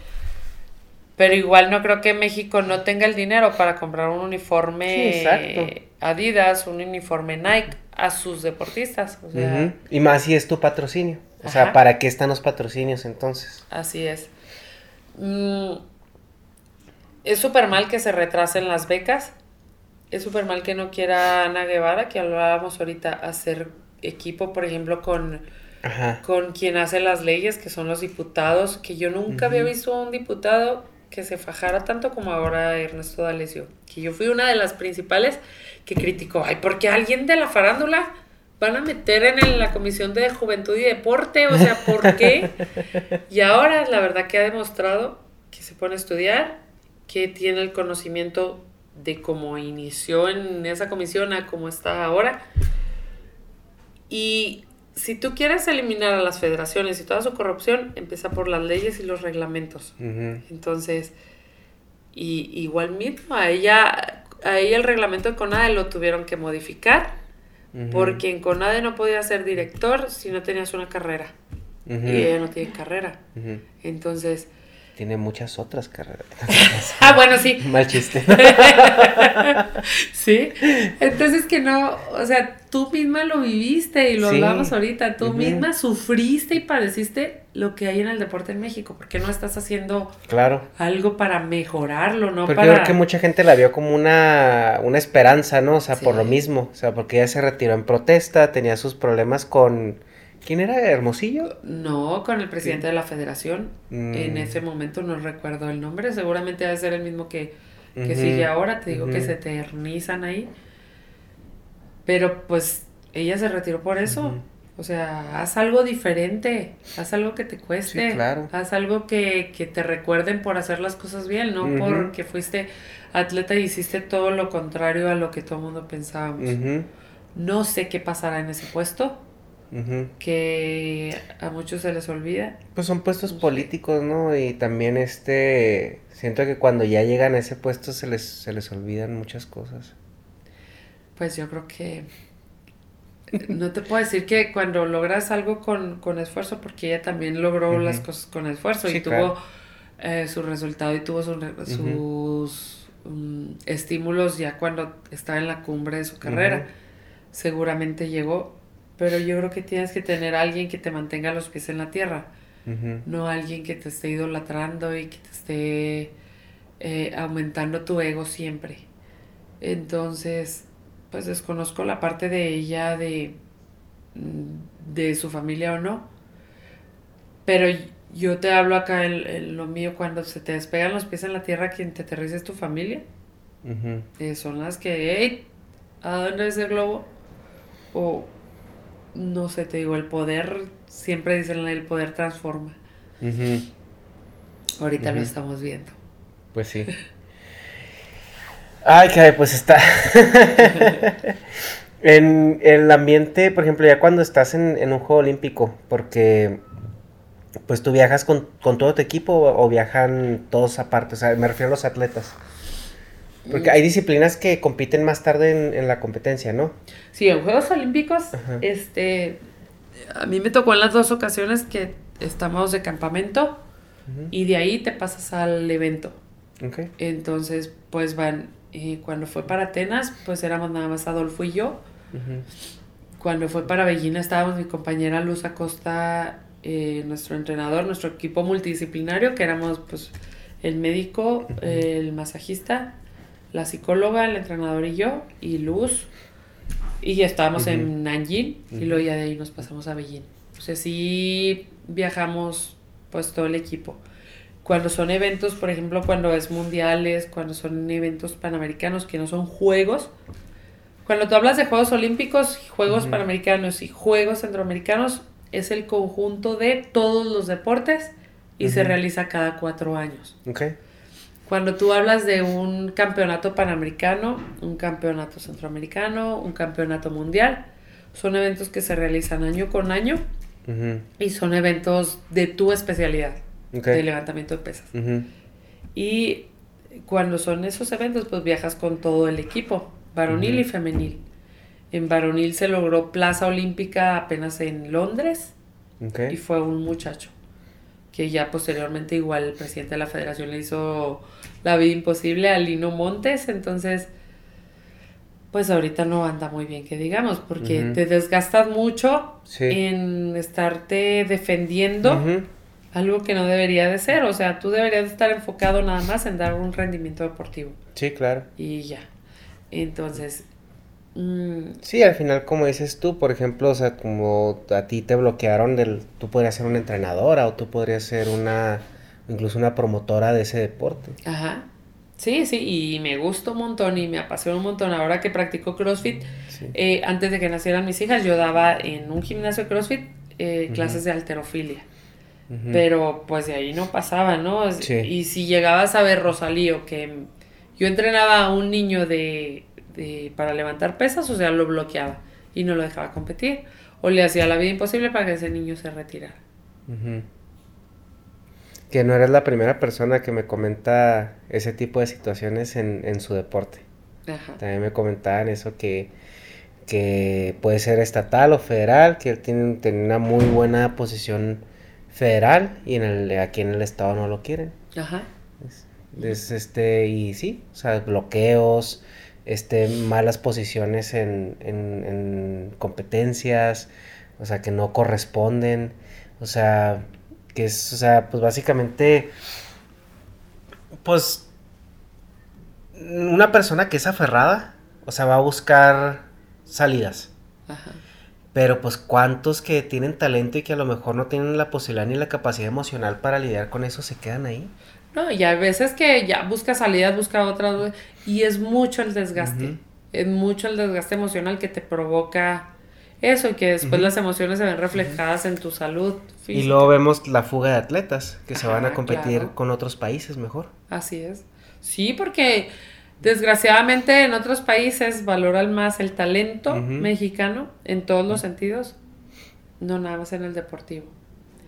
Pero igual no creo que México no tenga el dinero para comprar un uniforme Sí. Adidas, un uniforme Nike a sus deportistas. O sea, Ujú. Y más si es tu patrocinio. O sea. ¿para qué están los patrocinios entonces? Así es. Mm, es súper mal que se retrasen las becas. Es súper mal que no quiera Ana Guevara, que hablábamos ahorita, hacer equipo, por ejemplo, con, Ajá. con quien hace las leyes, que son los diputados, que yo nunca había visto a un diputado que se fajara tanto como ahora Ernesto D'Alessio. Que yo fui una de las principales que criticó, ay, porque alguien de la farándula van a meter en la Comisión de Juventud y Deporte, o sea, ¿por qué? *laughs* Y ahora la verdad que ha demostrado que se pone a estudiar, que tiene el conocimiento de cómo inició en esa comisión a cómo está ahora. Y si tú quieres eliminar a las federaciones y toda su corrupción, empieza por las leyes y los reglamentos. Entonces, y igual mismo, a ella, a ella el reglamento de CONADE lo tuvieron que modificar, porque en CONADE no podías ser director si no tenías una carrera. Y ella no tiene carrera. Entonces, Tiene muchas otras carreras. *laughs* *laughs* ah, bueno, sí. Mal chiste. *laughs* sí. Entonces que no, o sea, tú misma lo viviste y lo Sí. hablamos ahorita, tú misma sufriste y padeciste lo que hay en el deporte en México, porque no estás haciendo claro. algo para mejorarlo, no Porque para yo creo que mucha gente la vio como una, una esperanza, ¿no? O sea, por lo mismo. O sea, porque ella se retiró en protesta, tenía sus problemas con... ¿Quién era? ¿Hermosillo? No, con el presidente de la federación. Mm. En ese momento no recuerdo el nombre. Seguramente debe ser el mismo que, que sigue ahora. Te digo que se eternizan ahí. Pero pues ella se retiró por eso. O sea, haz algo diferente. Haz algo que te cueste. Sí, claro. Haz algo que, que te recuerden por hacer las cosas bien, no porque fuiste atleta y hiciste todo lo contrario a lo que todo el mundo pensábamos. No sé qué pasará en ese puesto que a muchos se les olvida. Pues son puestos políticos, ¿no? Y también este... Siento que cuando ya llegan a ese puesto se les, se les olvidan muchas cosas. Pues yo creo que no te puedo decir que cuando logras algo con, con esfuerzo, porque ella también logró las cosas con esfuerzo Sí, y tuvo eh, su resultado y tuvo su sus mm, estímulos ya cuando estaba en la cumbre de su carrera. Seguramente llegó, pero yo creo que tienes que tener a alguien que te mantenga los pies en la tierra. No alguien que te esté idolatrando y que te esté eh, aumentando tu ego siempre. Entonces, pues desconozco la parte de ella, de, mm, de su familia o no. Pero yo te hablo acá en, lo mío, cuando se te despegan los pies en la tierra, quien te aterriza es tu familia. Eh, son las que, hey, ¿a dónde es el globo? O, no sé, te digo, el poder, siempre dicen el poder transforma. Ahorita lo estamos viendo. Pues sí. *laughs* Ay, que pues está. *laughs* en el ambiente, por ejemplo, ya cuando estás en, un juego olímpico, porque pues tú viajas con, todo tu equipo o, viajan todos aparte, o sea, me refiero a los atletas. Porque hay disciplinas que compiten más tarde en, la competencia, ¿no? Sí, en Juegos Olímpicos, este, a mí me tocó en las dos ocasiones que estamos de campamento y de ahí te pasas al evento. Entonces, pues van, y cuando fue para Atenas, pues éramos nada más Adolfo y yo. Cuando fue para Bellina estábamos mi compañera Luz Acosta, eh, nuestro entrenador, nuestro equipo multidisciplinario, que éramos pues el médico, el masajista, la psicóloga, el entrenador y yo, y Luz. Y estábamos en Nanjing y luego ya de ahí nos pasamos a Beijing. O sea, sí viajamos pues todo el equipo. Cuando son eventos, por ejemplo, cuando es mundiales, cuando son eventos panamericanos que no son juegos, cuando tú hablas de Juegos Olímpicos, Juegos Panamericanos y Juegos Centroamericanos, es el conjunto de todos los deportes y se realiza cada cuatro años. Okay. Cuando tú hablas de un campeonato panamericano, un campeonato centroamericano, un campeonato mundial, son eventos que se realizan año con año y son eventos de tu especialidad, de levantamiento de pesas. Y cuando son esos eventos, pues viajas con todo el equipo, varonil y femenil. En varonil se logró plaza olímpica apenas en Londres y fue un muchacho que ya posteriormente igual el presidente de la federación le hizo la vida imposible a Lino Montes, entonces pues ahorita no anda muy bien, que digamos, porque te desgastas mucho en estarte defendiendo algo que no debería de ser. O sea, tú deberías estar enfocado nada más en dar un rendimiento deportivo. Sí, claro. Y ya. Entonces... Mm, sí, al final, como dices tú, por ejemplo, o sea, como a ti te bloquearon del... Tú podrías ser una entrenadora o tú podrías ser una... Incluso una promotora de ese deporte. Ajá. Sí, sí, y me gusta un montón y me apasiona un montón. Ahora que practico CrossFit, eh, antes de que nacieran mis hijas, yo daba en un gimnasio CrossFit eh, clases de alterofilia. Pero pues de ahí no pasaba, ¿no? Y si llegabas a ver Rosalío, que yo entrenaba a un niño de, de, para levantar pesas, o sea, lo bloqueaba y no lo dejaba competir. O le hacía la vida imposible para que ese niño se retirara que no eres la primera persona que me comenta ese tipo de situaciones en, su deporte. También me comentaban eso que, que puede ser estatal o federal, que él tiene, una muy buena posición federal y en el, aquí en el estado no lo quieren. Ajá. este, y sí, o sea, bloqueos, este, malas posiciones en, en, en competencias, o sea, que no corresponden, o sea, que es, o sea, pues básicamente, pues, una persona que es aferrada, o sea, va a buscar salidas. Ajá. Pero pues cuántos que tienen talento y que a lo mejor no tienen la posibilidad ni la capacidad emocional para lidiar con eso se quedan ahí. No, y a veces que ya busca salidas, busca otras, y es mucho el desgaste. Es mucho el desgaste emocional que te provoca eso y que después las emociones se ven reflejadas en tu salud física. Y luego vemos la fuga de atletas que se van a competir con otros países mejor. Así es. Sí, porque desgraciadamente en otros países valoran más el talento mexicano en todos los sentidos, no nada más en el deportivo.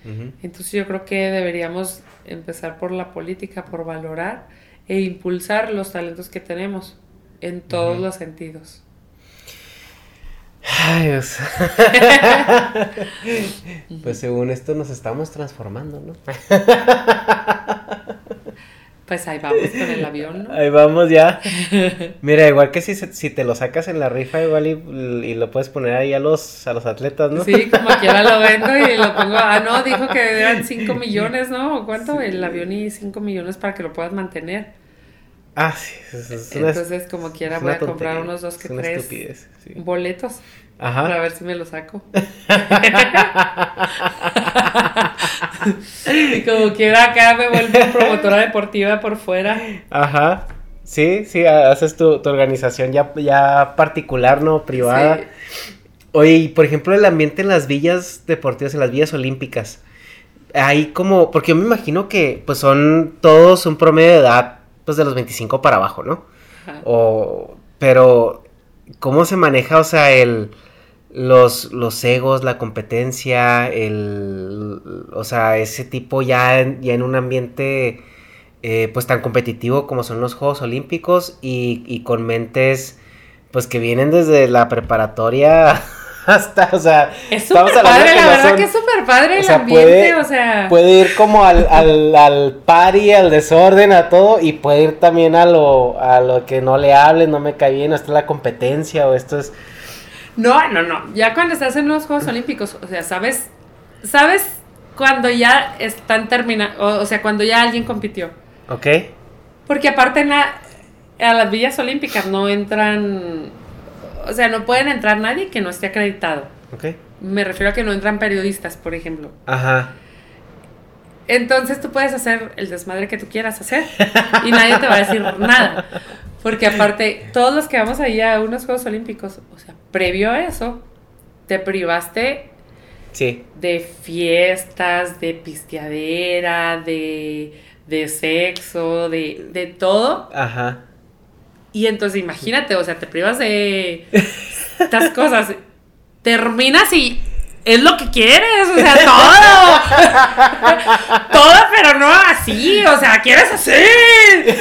Entonces yo creo que deberíamos empezar por la política, por valorar e impulsar los talentos que tenemos en todos los sentidos. Ay, Dios. *laughs* pues según esto nos estamos transformando, ¿no? *laughs* pues ahí vamos con el avión, ¿no? Ahí vamos ya. *laughs* Mira, igual que si, si te lo sacas en la rifa, igual y, lo puedes poner ahí a los, a los atletas, ¿no? Sí, como quiera lo vendo y lo *laughs* pongo. Ah, no, dijo que eran 5 millones, ¿no? ¿Cuánto? El avión y 5 millones para que lo puedas mantener. Ah, sí. es- una- Entonces, como quiera, voy a comprar unos dos que tres estupidez, sí. boletos Ajá. para ver si me los saco. *laughs* y como quiera, acá me vuelvo promotora deportiva por fuera. Ajá. Sí, sí, haces tu, tu organización ya, ya particular, ¿no? Privada. Sí. Oye, y por ejemplo, el ambiente en las villas deportivas, en las villas olímpicas. Hay como, porque yo me imagino que pues son todos un promedio de edad, pues de los 25 para abajo, ¿no? Ajá. O, pero, ¿cómo se maneja, o sea, el, los, los egos, la competencia, el, o sea, ese tipo ya, en- ya en un ambiente, eh, pues tan competitivo como son los Juegos Olímpicos y, y con mentes, pues que vienen desde la preparatoria *laughs* hasta, o sea, Es súper padre, la verdad son- que es súper padre o el sea, ambiente, puede- o sea. Puede ir como al, al, al party, al desorden, a todo, y puede ir también a lo, a lo que no le hablen, no me cae bien, esto es la competencia, o esto es... No, no, no. Ya cuando estás en los Juegos Olímpicos, o sea, sabes, sabes cuando ya están terminando, o, o sea, cuando ya alguien compitió. ¿Ok? Porque aparte en la- a las villas olímpicas no entran, o sea, no pueden entrar nadie que no esté acreditado. ¿Ok? Me refiero a que no entran periodistas, por ejemplo. Ajá. Entonces tú puedes hacer el desmadre que tú quieras hacer y nadie te va a decir nada. Porque aparte, todos los que vamos ahí a unos Juegos Olímpicos, o sea, previo a eso, te privaste Sí. de fiestas, de pisteadera, de, de sexo, de, de todo. Ajá. Y entonces imagínate, o sea, te privas de estas cosas. *laughs* Terminas y es lo que quieres, o sea, todo. *laughs* todo, pero no así, o sea, quieres así.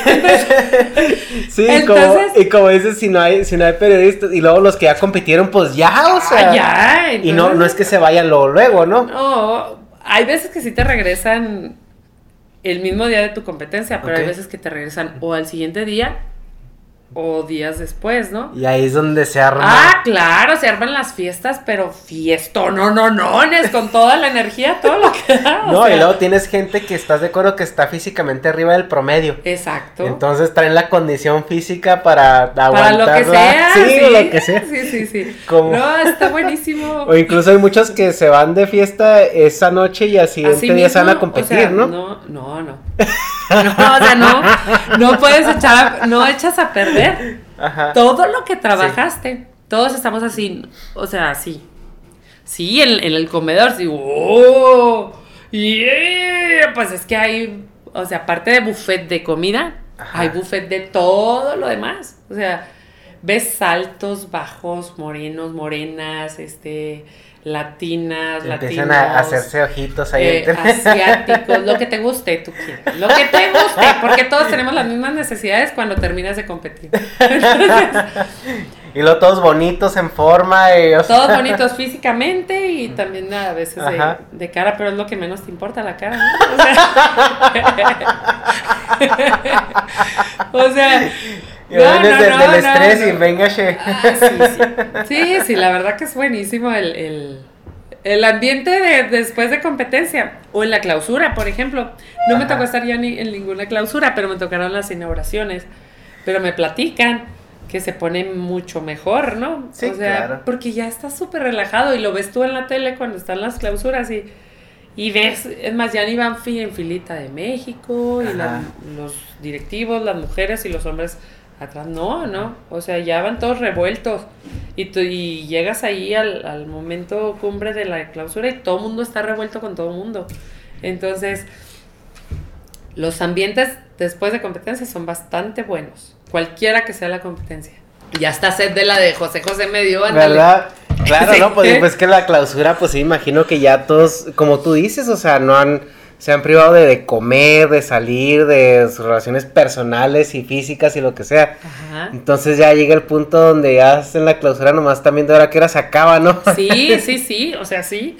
Entonces, Sí, Entonces- como, y como dices, si no hay, si no hay periodistas, y luego los que ya compitieron, pues ya, o sea. ah, ya. Y no, no es que se vayan luego, luego, ¿no? No, hay veces que sí te regresan el mismo día de tu competencia, pero hay veces que te regresan o al siguiente día o días después, ¿no? Y ahí es donde se arma. Ah, claro, se arman las fiestas, pero fiesto, no, no, no, con toda la energía, todo lo que da. no, y luego tienes gente que estás de acuerdo que está físicamente arriba del promedio. Exacto. Entonces traen la condición física para para aguantarla. lo que sea. *laughs* Sí, lo que sea. Sí, sí, sí. Como- No, está buenísimo. *laughs* O incluso hay muchos que se van de fiesta esa noche y al siguiente Así día se van a competir, o sea, ¿no? No, no, no. No, o sea, no, no puedes echar, a- no echas a perder Ajá. todo lo que trabajaste. Todos estamos así, o sea, así. Sí, en, en el comedor, sí, ¡oh! Yeah, pues es que hay, o sea, aparte de buffet de comida, Ajá. hay buffet de todo lo demás. O sea, ves altos, bajos, morenos, morenas, este, latinas, Empiezan latinos. a hacerse ojitos ahí. eh, asiáticos, lo que te guste, tú quieres. Lo que te guste, porque todos tenemos las mismas necesidades cuando terminas de competir. *laughs* y luego todos bonitos en forma. Y, o sea, Todos bonitos físicamente y también a veces de, cara, pero es lo que menos te importa la cara, ¿no? O sea, *laughs* o sea, y vienes del- del no, estrés no. y venga, che. Ah, sí, sí. Sí, sí, la verdad que es buenísimo el, el, el ambiente de, después de competencia. O en la clausura, por ejemplo. No me tocó estar yo ni en ninguna clausura, pero me tocaron las inauguraciones. Pero me platican que se pone mucho mejor, ¿no? Sí, o sea, claro. porque ya estás súper relajado y lo ves tú en la tele cuando están las clausuras y, y ves, es más, ya ni van en filita de México y la- los directivos, las mujeres y los hombres atrás, no, no, o sea, ya van todos revueltos y, tú, y llegas ahí al, al momento cumbre de la clausura y todo el mundo está revuelto con todo el mundo. Entonces, los ambientes después de competencia son bastante buenos, cualquiera que sea la competencia. Ya está sed de la de José José me dio, ándale. ¿Verdad? Claro, *laughs* Sí. ¿no? Pues, pues que la clausura, pues sí, imagino que ya todos, como tú dices, o sea, no han, se han privado de, de comer, de salir, de sus relaciones personales y físicas y lo que sea. Ajá. Entonces ya llega el punto donde ya hacen la clausura nomás también de hora que hora se acaba, ¿no? *laughs* Sí, sí, sí, o sea, sí.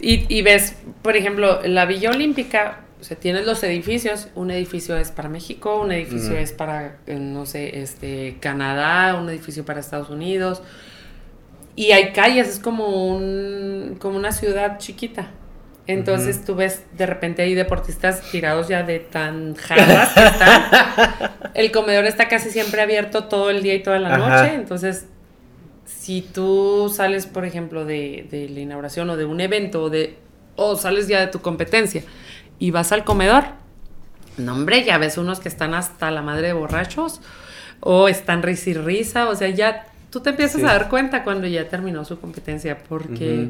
Y, y ves, por ejemplo, la Villa Olímpica, o sea, tienes los edificios, un edificio es para México, un edificio es para, eh, no sé, este, Canadá, un edificio para Estados Unidos. Y hay calles, es como un, como una ciudad chiquita. Entonces tú ves de repente ahí deportistas tirados ya de tan jarras que están. El comedor está casi siempre abierto todo el día y toda la Ajá. noche. Entonces, si tú sales, por ejemplo, de, de la inauguración o de un evento o, de, o sales ya de tu competencia y vas al comedor, no hombre, ya ves unos que están hasta la madre de borrachos o están risa y risa. O sea, ya tú te empiezas Sí. a dar cuenta cuando ya terminó su competencia porque...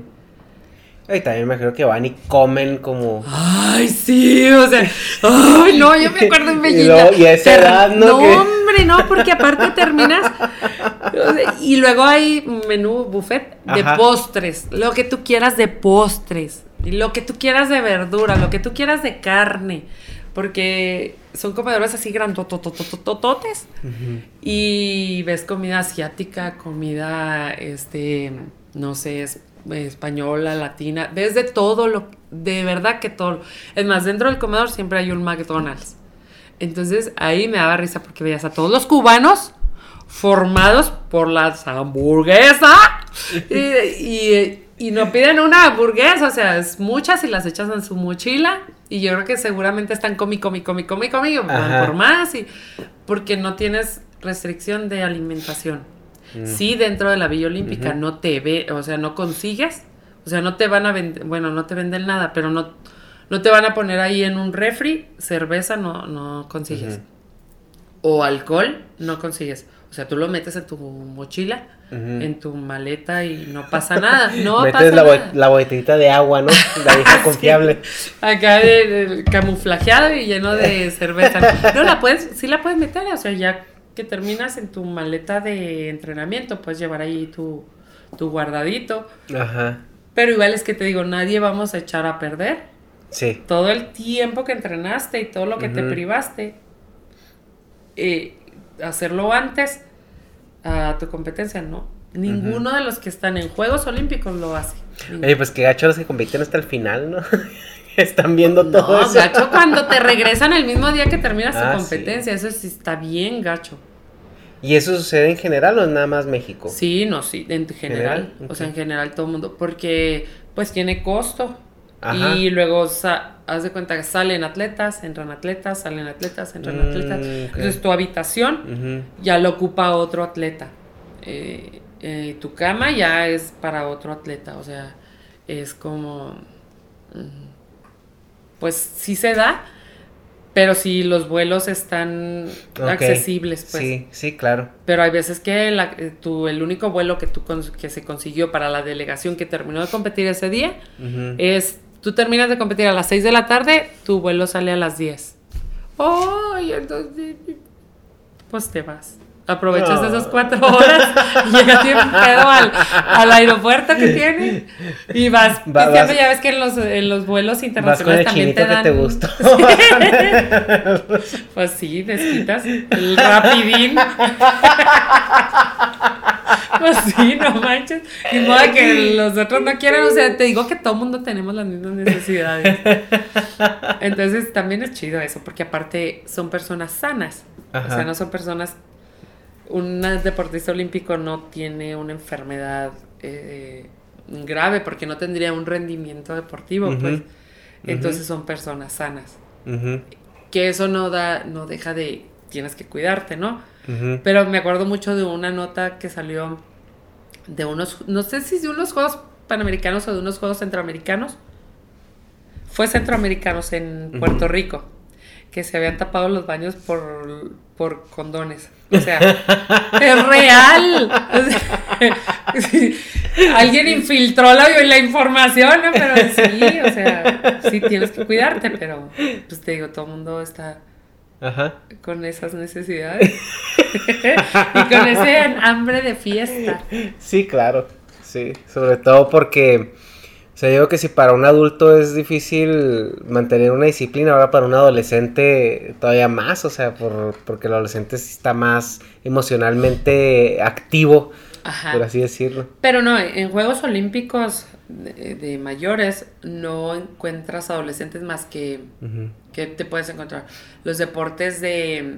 Y también me imagino que van y comen como... Ay, sí, o sea, ay, no, yo me acuerdo en *laughs* Y Bellita. y a esa edad, ¿no? No, Que- hombre, no, porque aparte terminas. y luego hay menú buffet de Ajá. postres, lo que tú quieras de postres, y lo que tú quieras de verdura, lo que tú quieras de carne, porque son comedores así grandotototototes. Ujú. Y ves comida asiática, comida, este, no sé, es- española, latina, ves de todo lo, de verdad que todo. Es más, dentro del comedor siempre hay un McDonald's. Entonces ahí me daba risa porque veías a todos los cubanos formados por las hamburguesas y, y- y no piden una hamburguesa, o sea, es muchas y las echas en su mochila y yo creo que seguramente están comi, comi, comi, comi, comi, van por más y porque no tienes restricción de alimentación. Mm. Sí, dentro de la Villa Olímpica no te ve, o sea, no consigues, o sea, no te van a vender, bueno, no te venden nada, pero no, no te van a poner ahí en un refri, cerveza no, no consigues. O alcohol no consigues. O sea, tú lo metes en tu mochila, en tu maleta y no pasa nada. *laughs* No Metes pasa la, bo- nada. la botellita de agua, ¿no? La vieja *laughs* confiable. Acá de, de camuflajeado y lleno de *laughs* cerveza. No, la puedes, sí la puedes meter, o sea, ya que terminas en tu maleta de entrenamiento, puedes llevar ahí tu, tu guardadito. Ajá. Pero igual es que te digo, nadie vamos a echar a perder. Sí. Todo el tiempo que entrenaste y todo lo que te privaste, eh, hacerlo antes a tu competencia, no. Ninguno de los que están en Juegos Olímpicos lo hace. Ninguno. Oye, pues qué gacho los que compiten hasta el final, ¿no? *laughs* Están viendo todo No, eso. gacho cuando te regresan el mismo día que terminas Ah, tu competencia. Eso sí está bien gacho. ¿Y eso sucede en general o es nada más México? Sí, no, sí, en general. ¿General? O sea, en general todo el mundo. Porque pues tiene costo. Ajá. Y luego haz de cuenta que salen atletas, entran atletas, salen atletas, entran Mm, atletas. Entonces tu habitación ya lo ocupa otro atleta. Eh, eh, tu cama ya es para otro atleta. O sea, es como. mm, Pues sí se da, pero si los vuelos están accesibles, pues. Sí, sí, claro. Pero hay veces que la- eh, tu- el único vuelo que, tú que se consiguió para la delegación que terminó de competir ese día es, tú terminas de competir a las 6 de la tarde, tu vuelo sale a las 10. ¡Ay! entonces, pues te vas. Aprovechas No. esas cuatro *laughs* horas y llegas bien pedo al, al aeropuerto que tiene y vas *laughs* Va- pisteando. vas- ya ves que en los, en los vuelos Vas con internacionales el también te dan... que te gustó. *laughs* Pues sí, desquitas el rapidín. Pues sí, no manches. Ni modo que los otros no quieran. O sea, te digo que todo mundo tenemos las mismas necesidades. Entonces también es chido eso, porque aparte son personas sanas. O sea, no son personas. Un deportista olímpico no tiene una enfermedad eh, grave porque no tendría un rendimiento deportivo, pues. Entonces son personas sanas que eso no da, no deja de, tienes que cuidarte, ¿no? Pero me acuerdo mucho de una nota que salió de unos, no sé si de unos Juegos Panamericanos o de unos Juegos Centroamericanos. Fue Centroamericanos en Puerto. Rico, que se habían tapado los baños por, por condones. O sea, *laughs* es real. O sea, *laughs* sí, alguien infiltró la, la información, ¿no? Pero sí, o sea, sí tienes que cuidarte, pero pues te digo, todo el mundo está Ajá. con esas necesidades *laughs* y con ese hambre de fiesta. Sí, claro. Sí, sobre todo porque, o sea, digo que si para un adulto es difícil mantener una disciplina, ahora para un adolescente todavía más, o sea, por, porque el adolescente sí está más emocionalmente activo, Ajá. por así decirlo. Pero no, en Juegos Olímpicos de, de mayores no encuentras adolescentes más que Ujú. que te puedes encontrar. Los deportes de,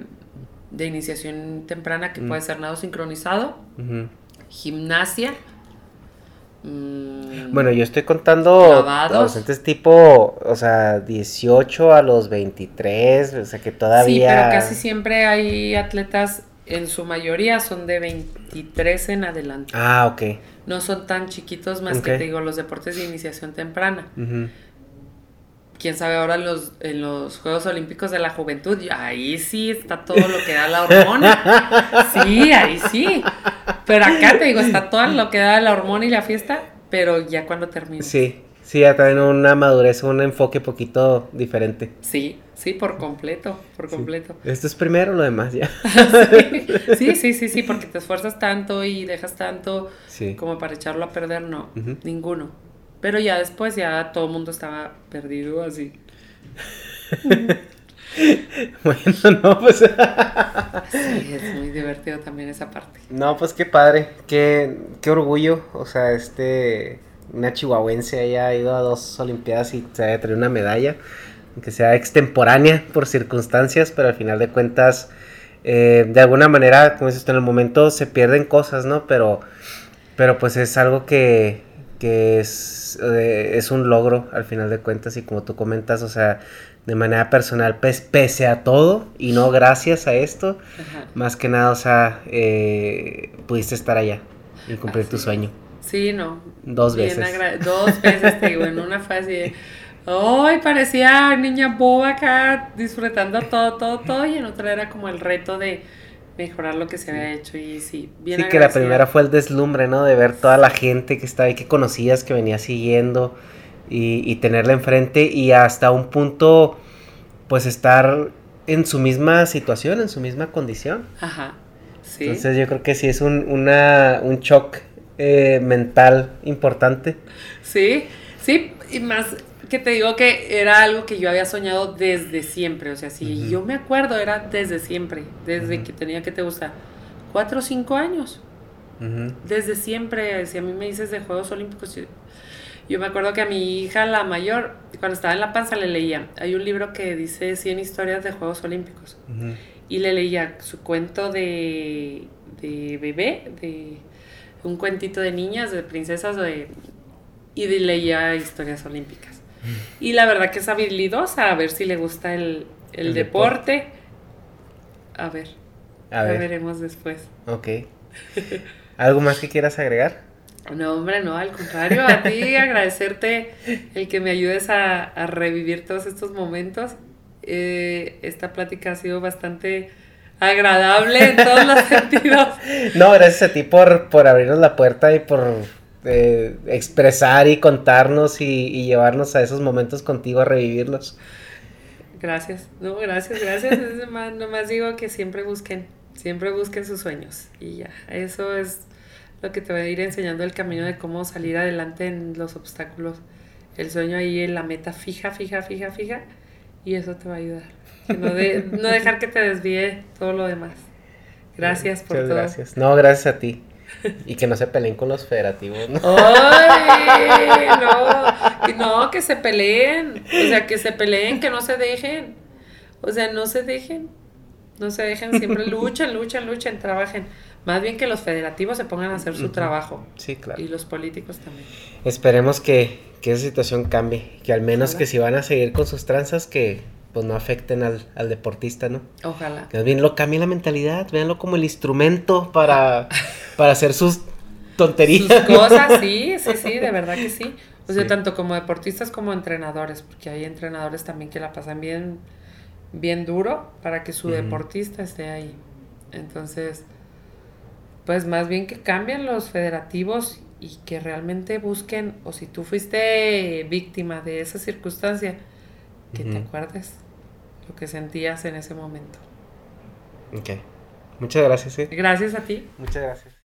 de iniciación temprana, que Mm. puede ser nado sincronizado, gimnasia, Bueno, yo estoy contando adolescentes tipo, o sea, 18 a los 23, o sea que todavía... Sí, pero casi siempre hay atletas, en su mayoría son de 23 en adelante. Ah, ok. No son tan chiquitos más que te digo los deportes de iniciación temprana. Ujú. Quién sabe ahora en los, en los Juegos Olímpicos de la Juventud, ahí sí está todo lo que da la hormona. *laughs* Sí, ahí sí. Pero acá te digo, está todo lo que da la hormona y la fiesta, pero ya cuando termina. Sí, sí, ya traen una madurez, un enfoque poquito diferente. Sí, sí, por completo, por completo. Esto es primero, lo demás ya. *laughs* Sí, sí, sí, sí, porque te esfuerzas tanto y dejas tanto Sí. como para echarlo a perder, no, ninguno. Pero ya después ya todo el mundo estaba perdido así. *laughs* Bueno, no, pues... Sí, es muy divertido también esa parte. No, pues qué padre, qué, qué orgullo, o sea, este, una chihuahuense haya ido a dos olimpiadas y se haya traído una medalla, aunque sea extemporánea por circunstancias, pero al final de cuentas, eh, de alguna manera, como dices tú, en el momento se pierden cosas, ¿no? Pero, pero pues es algo que, que es, eh, es un logro al final de cuentas y como tú comentas, o sea, de manera personal, pues, pese a todo y no gracias a esto, Ajá. más que nada, o sea, eh, pudiste estar allá y cumplir tu sueño. Sí, no. Dos Bien veces. Dos veces, te digo, en una de, ¡ay! parecía niña boba acá, disfrutando todo, todo, todo, y en otra era como el reto de mejorar lo que se había hecho, y sí, bien Sí, que la primera fue el deslumbre, ¿no? De ver toda la gente que estaba ahí, que conocías, que venía siguiendo y, y tenerla enfrente y hasta un punto, pues estar en su misma situación, en su misma condición. Ajá, sí. Entonces yo creo que sí es un, una, un shock eh, mental importante. Sí, sí, y más que te digo que era algo que yo había soñado desde siempre, o sea, si yo me acuerdo, era desde siempre, desde que tenía que te gusta, cuatro o cinco años. Desde siempre, si a mí me dices de Juegos Olímpicos, yo, yo me acuerdo que a mi hija, la mayor, cuando estaba en la panza, le leía. Hay un libro que dice 100 historias de Juegos Olímpicos. Y le leía su cuento de, de bebé, de un cuentito de niñas, de princesas, de, y leía historias olímpicas. Y la verdad que es habilidosa, a ver si le gusta el, el El deporte. A ver, A ver, veremos después. ok. ¿Algo más que quieras agregar? No, hombre, no, al contrario, a ti *laughs* agradecerte el que me ayudes a, a revivir todos estos momentos. Eh, esta plática ha sido bastante agradable en todos los *laughs* sentidos. No, gracias a ti por, por abrirnos la puerta y por eh, expresar y contarnos y, y llevarnos a esos momentos contigo a revivirlos. Gracias, no, gracias, gracias. Es más, nomás digo que siempre busquen, siempre busquen sus sueños. Y ya, eso es lo que te va a ir enseñando el camino de cómo salir adelante en los obstáculos. El sueño ahí en la meta fija, fija, fija, fija. Y eso te va a ayudar. No, de- no dejar que te desvíe todo lo demás. Gracias por Muchas todo. gracias. No, gracias a ti. *laughs* Y que no se peleen con los federativos, ¿no? ¡Ay! *laughs* No, que no, que se peleen. O sea, que se peleen, que no se dejen. O sea, no se dejen. No se dejen, siempre *laughs* luchan, luchan, luchan, trabajen. Más bien que los federativos se pongan a hacer su trabajo. Sí, claro. Y los políticos también. Esperemos que, que esa situación cambie. Que al menos que si van a seguir con sus tranzas, que pues no afecten al, al deportista, ¿no? Ojalá. Que bien lo cambien la mentalidad, véanlo como el instrumento para, *laughs* para hacer sus tonterías. Sus cosas, sí, sí, sí, de verdad que sí. O sea, Sí. tanto como deportistas como entrenadores, porque hay entrenadores también que la pasan bien, bien duro para que su deportista esté ahí. Entonces, pues más bien que cambien los federativos y que realmente busquen, o si tú fuiste víctima de esa circunstancia, que te acuerdes lo que sentías en ese momento. Ok. Muchas gracias, ¿eh? Gracias a ti. Muchas gracias.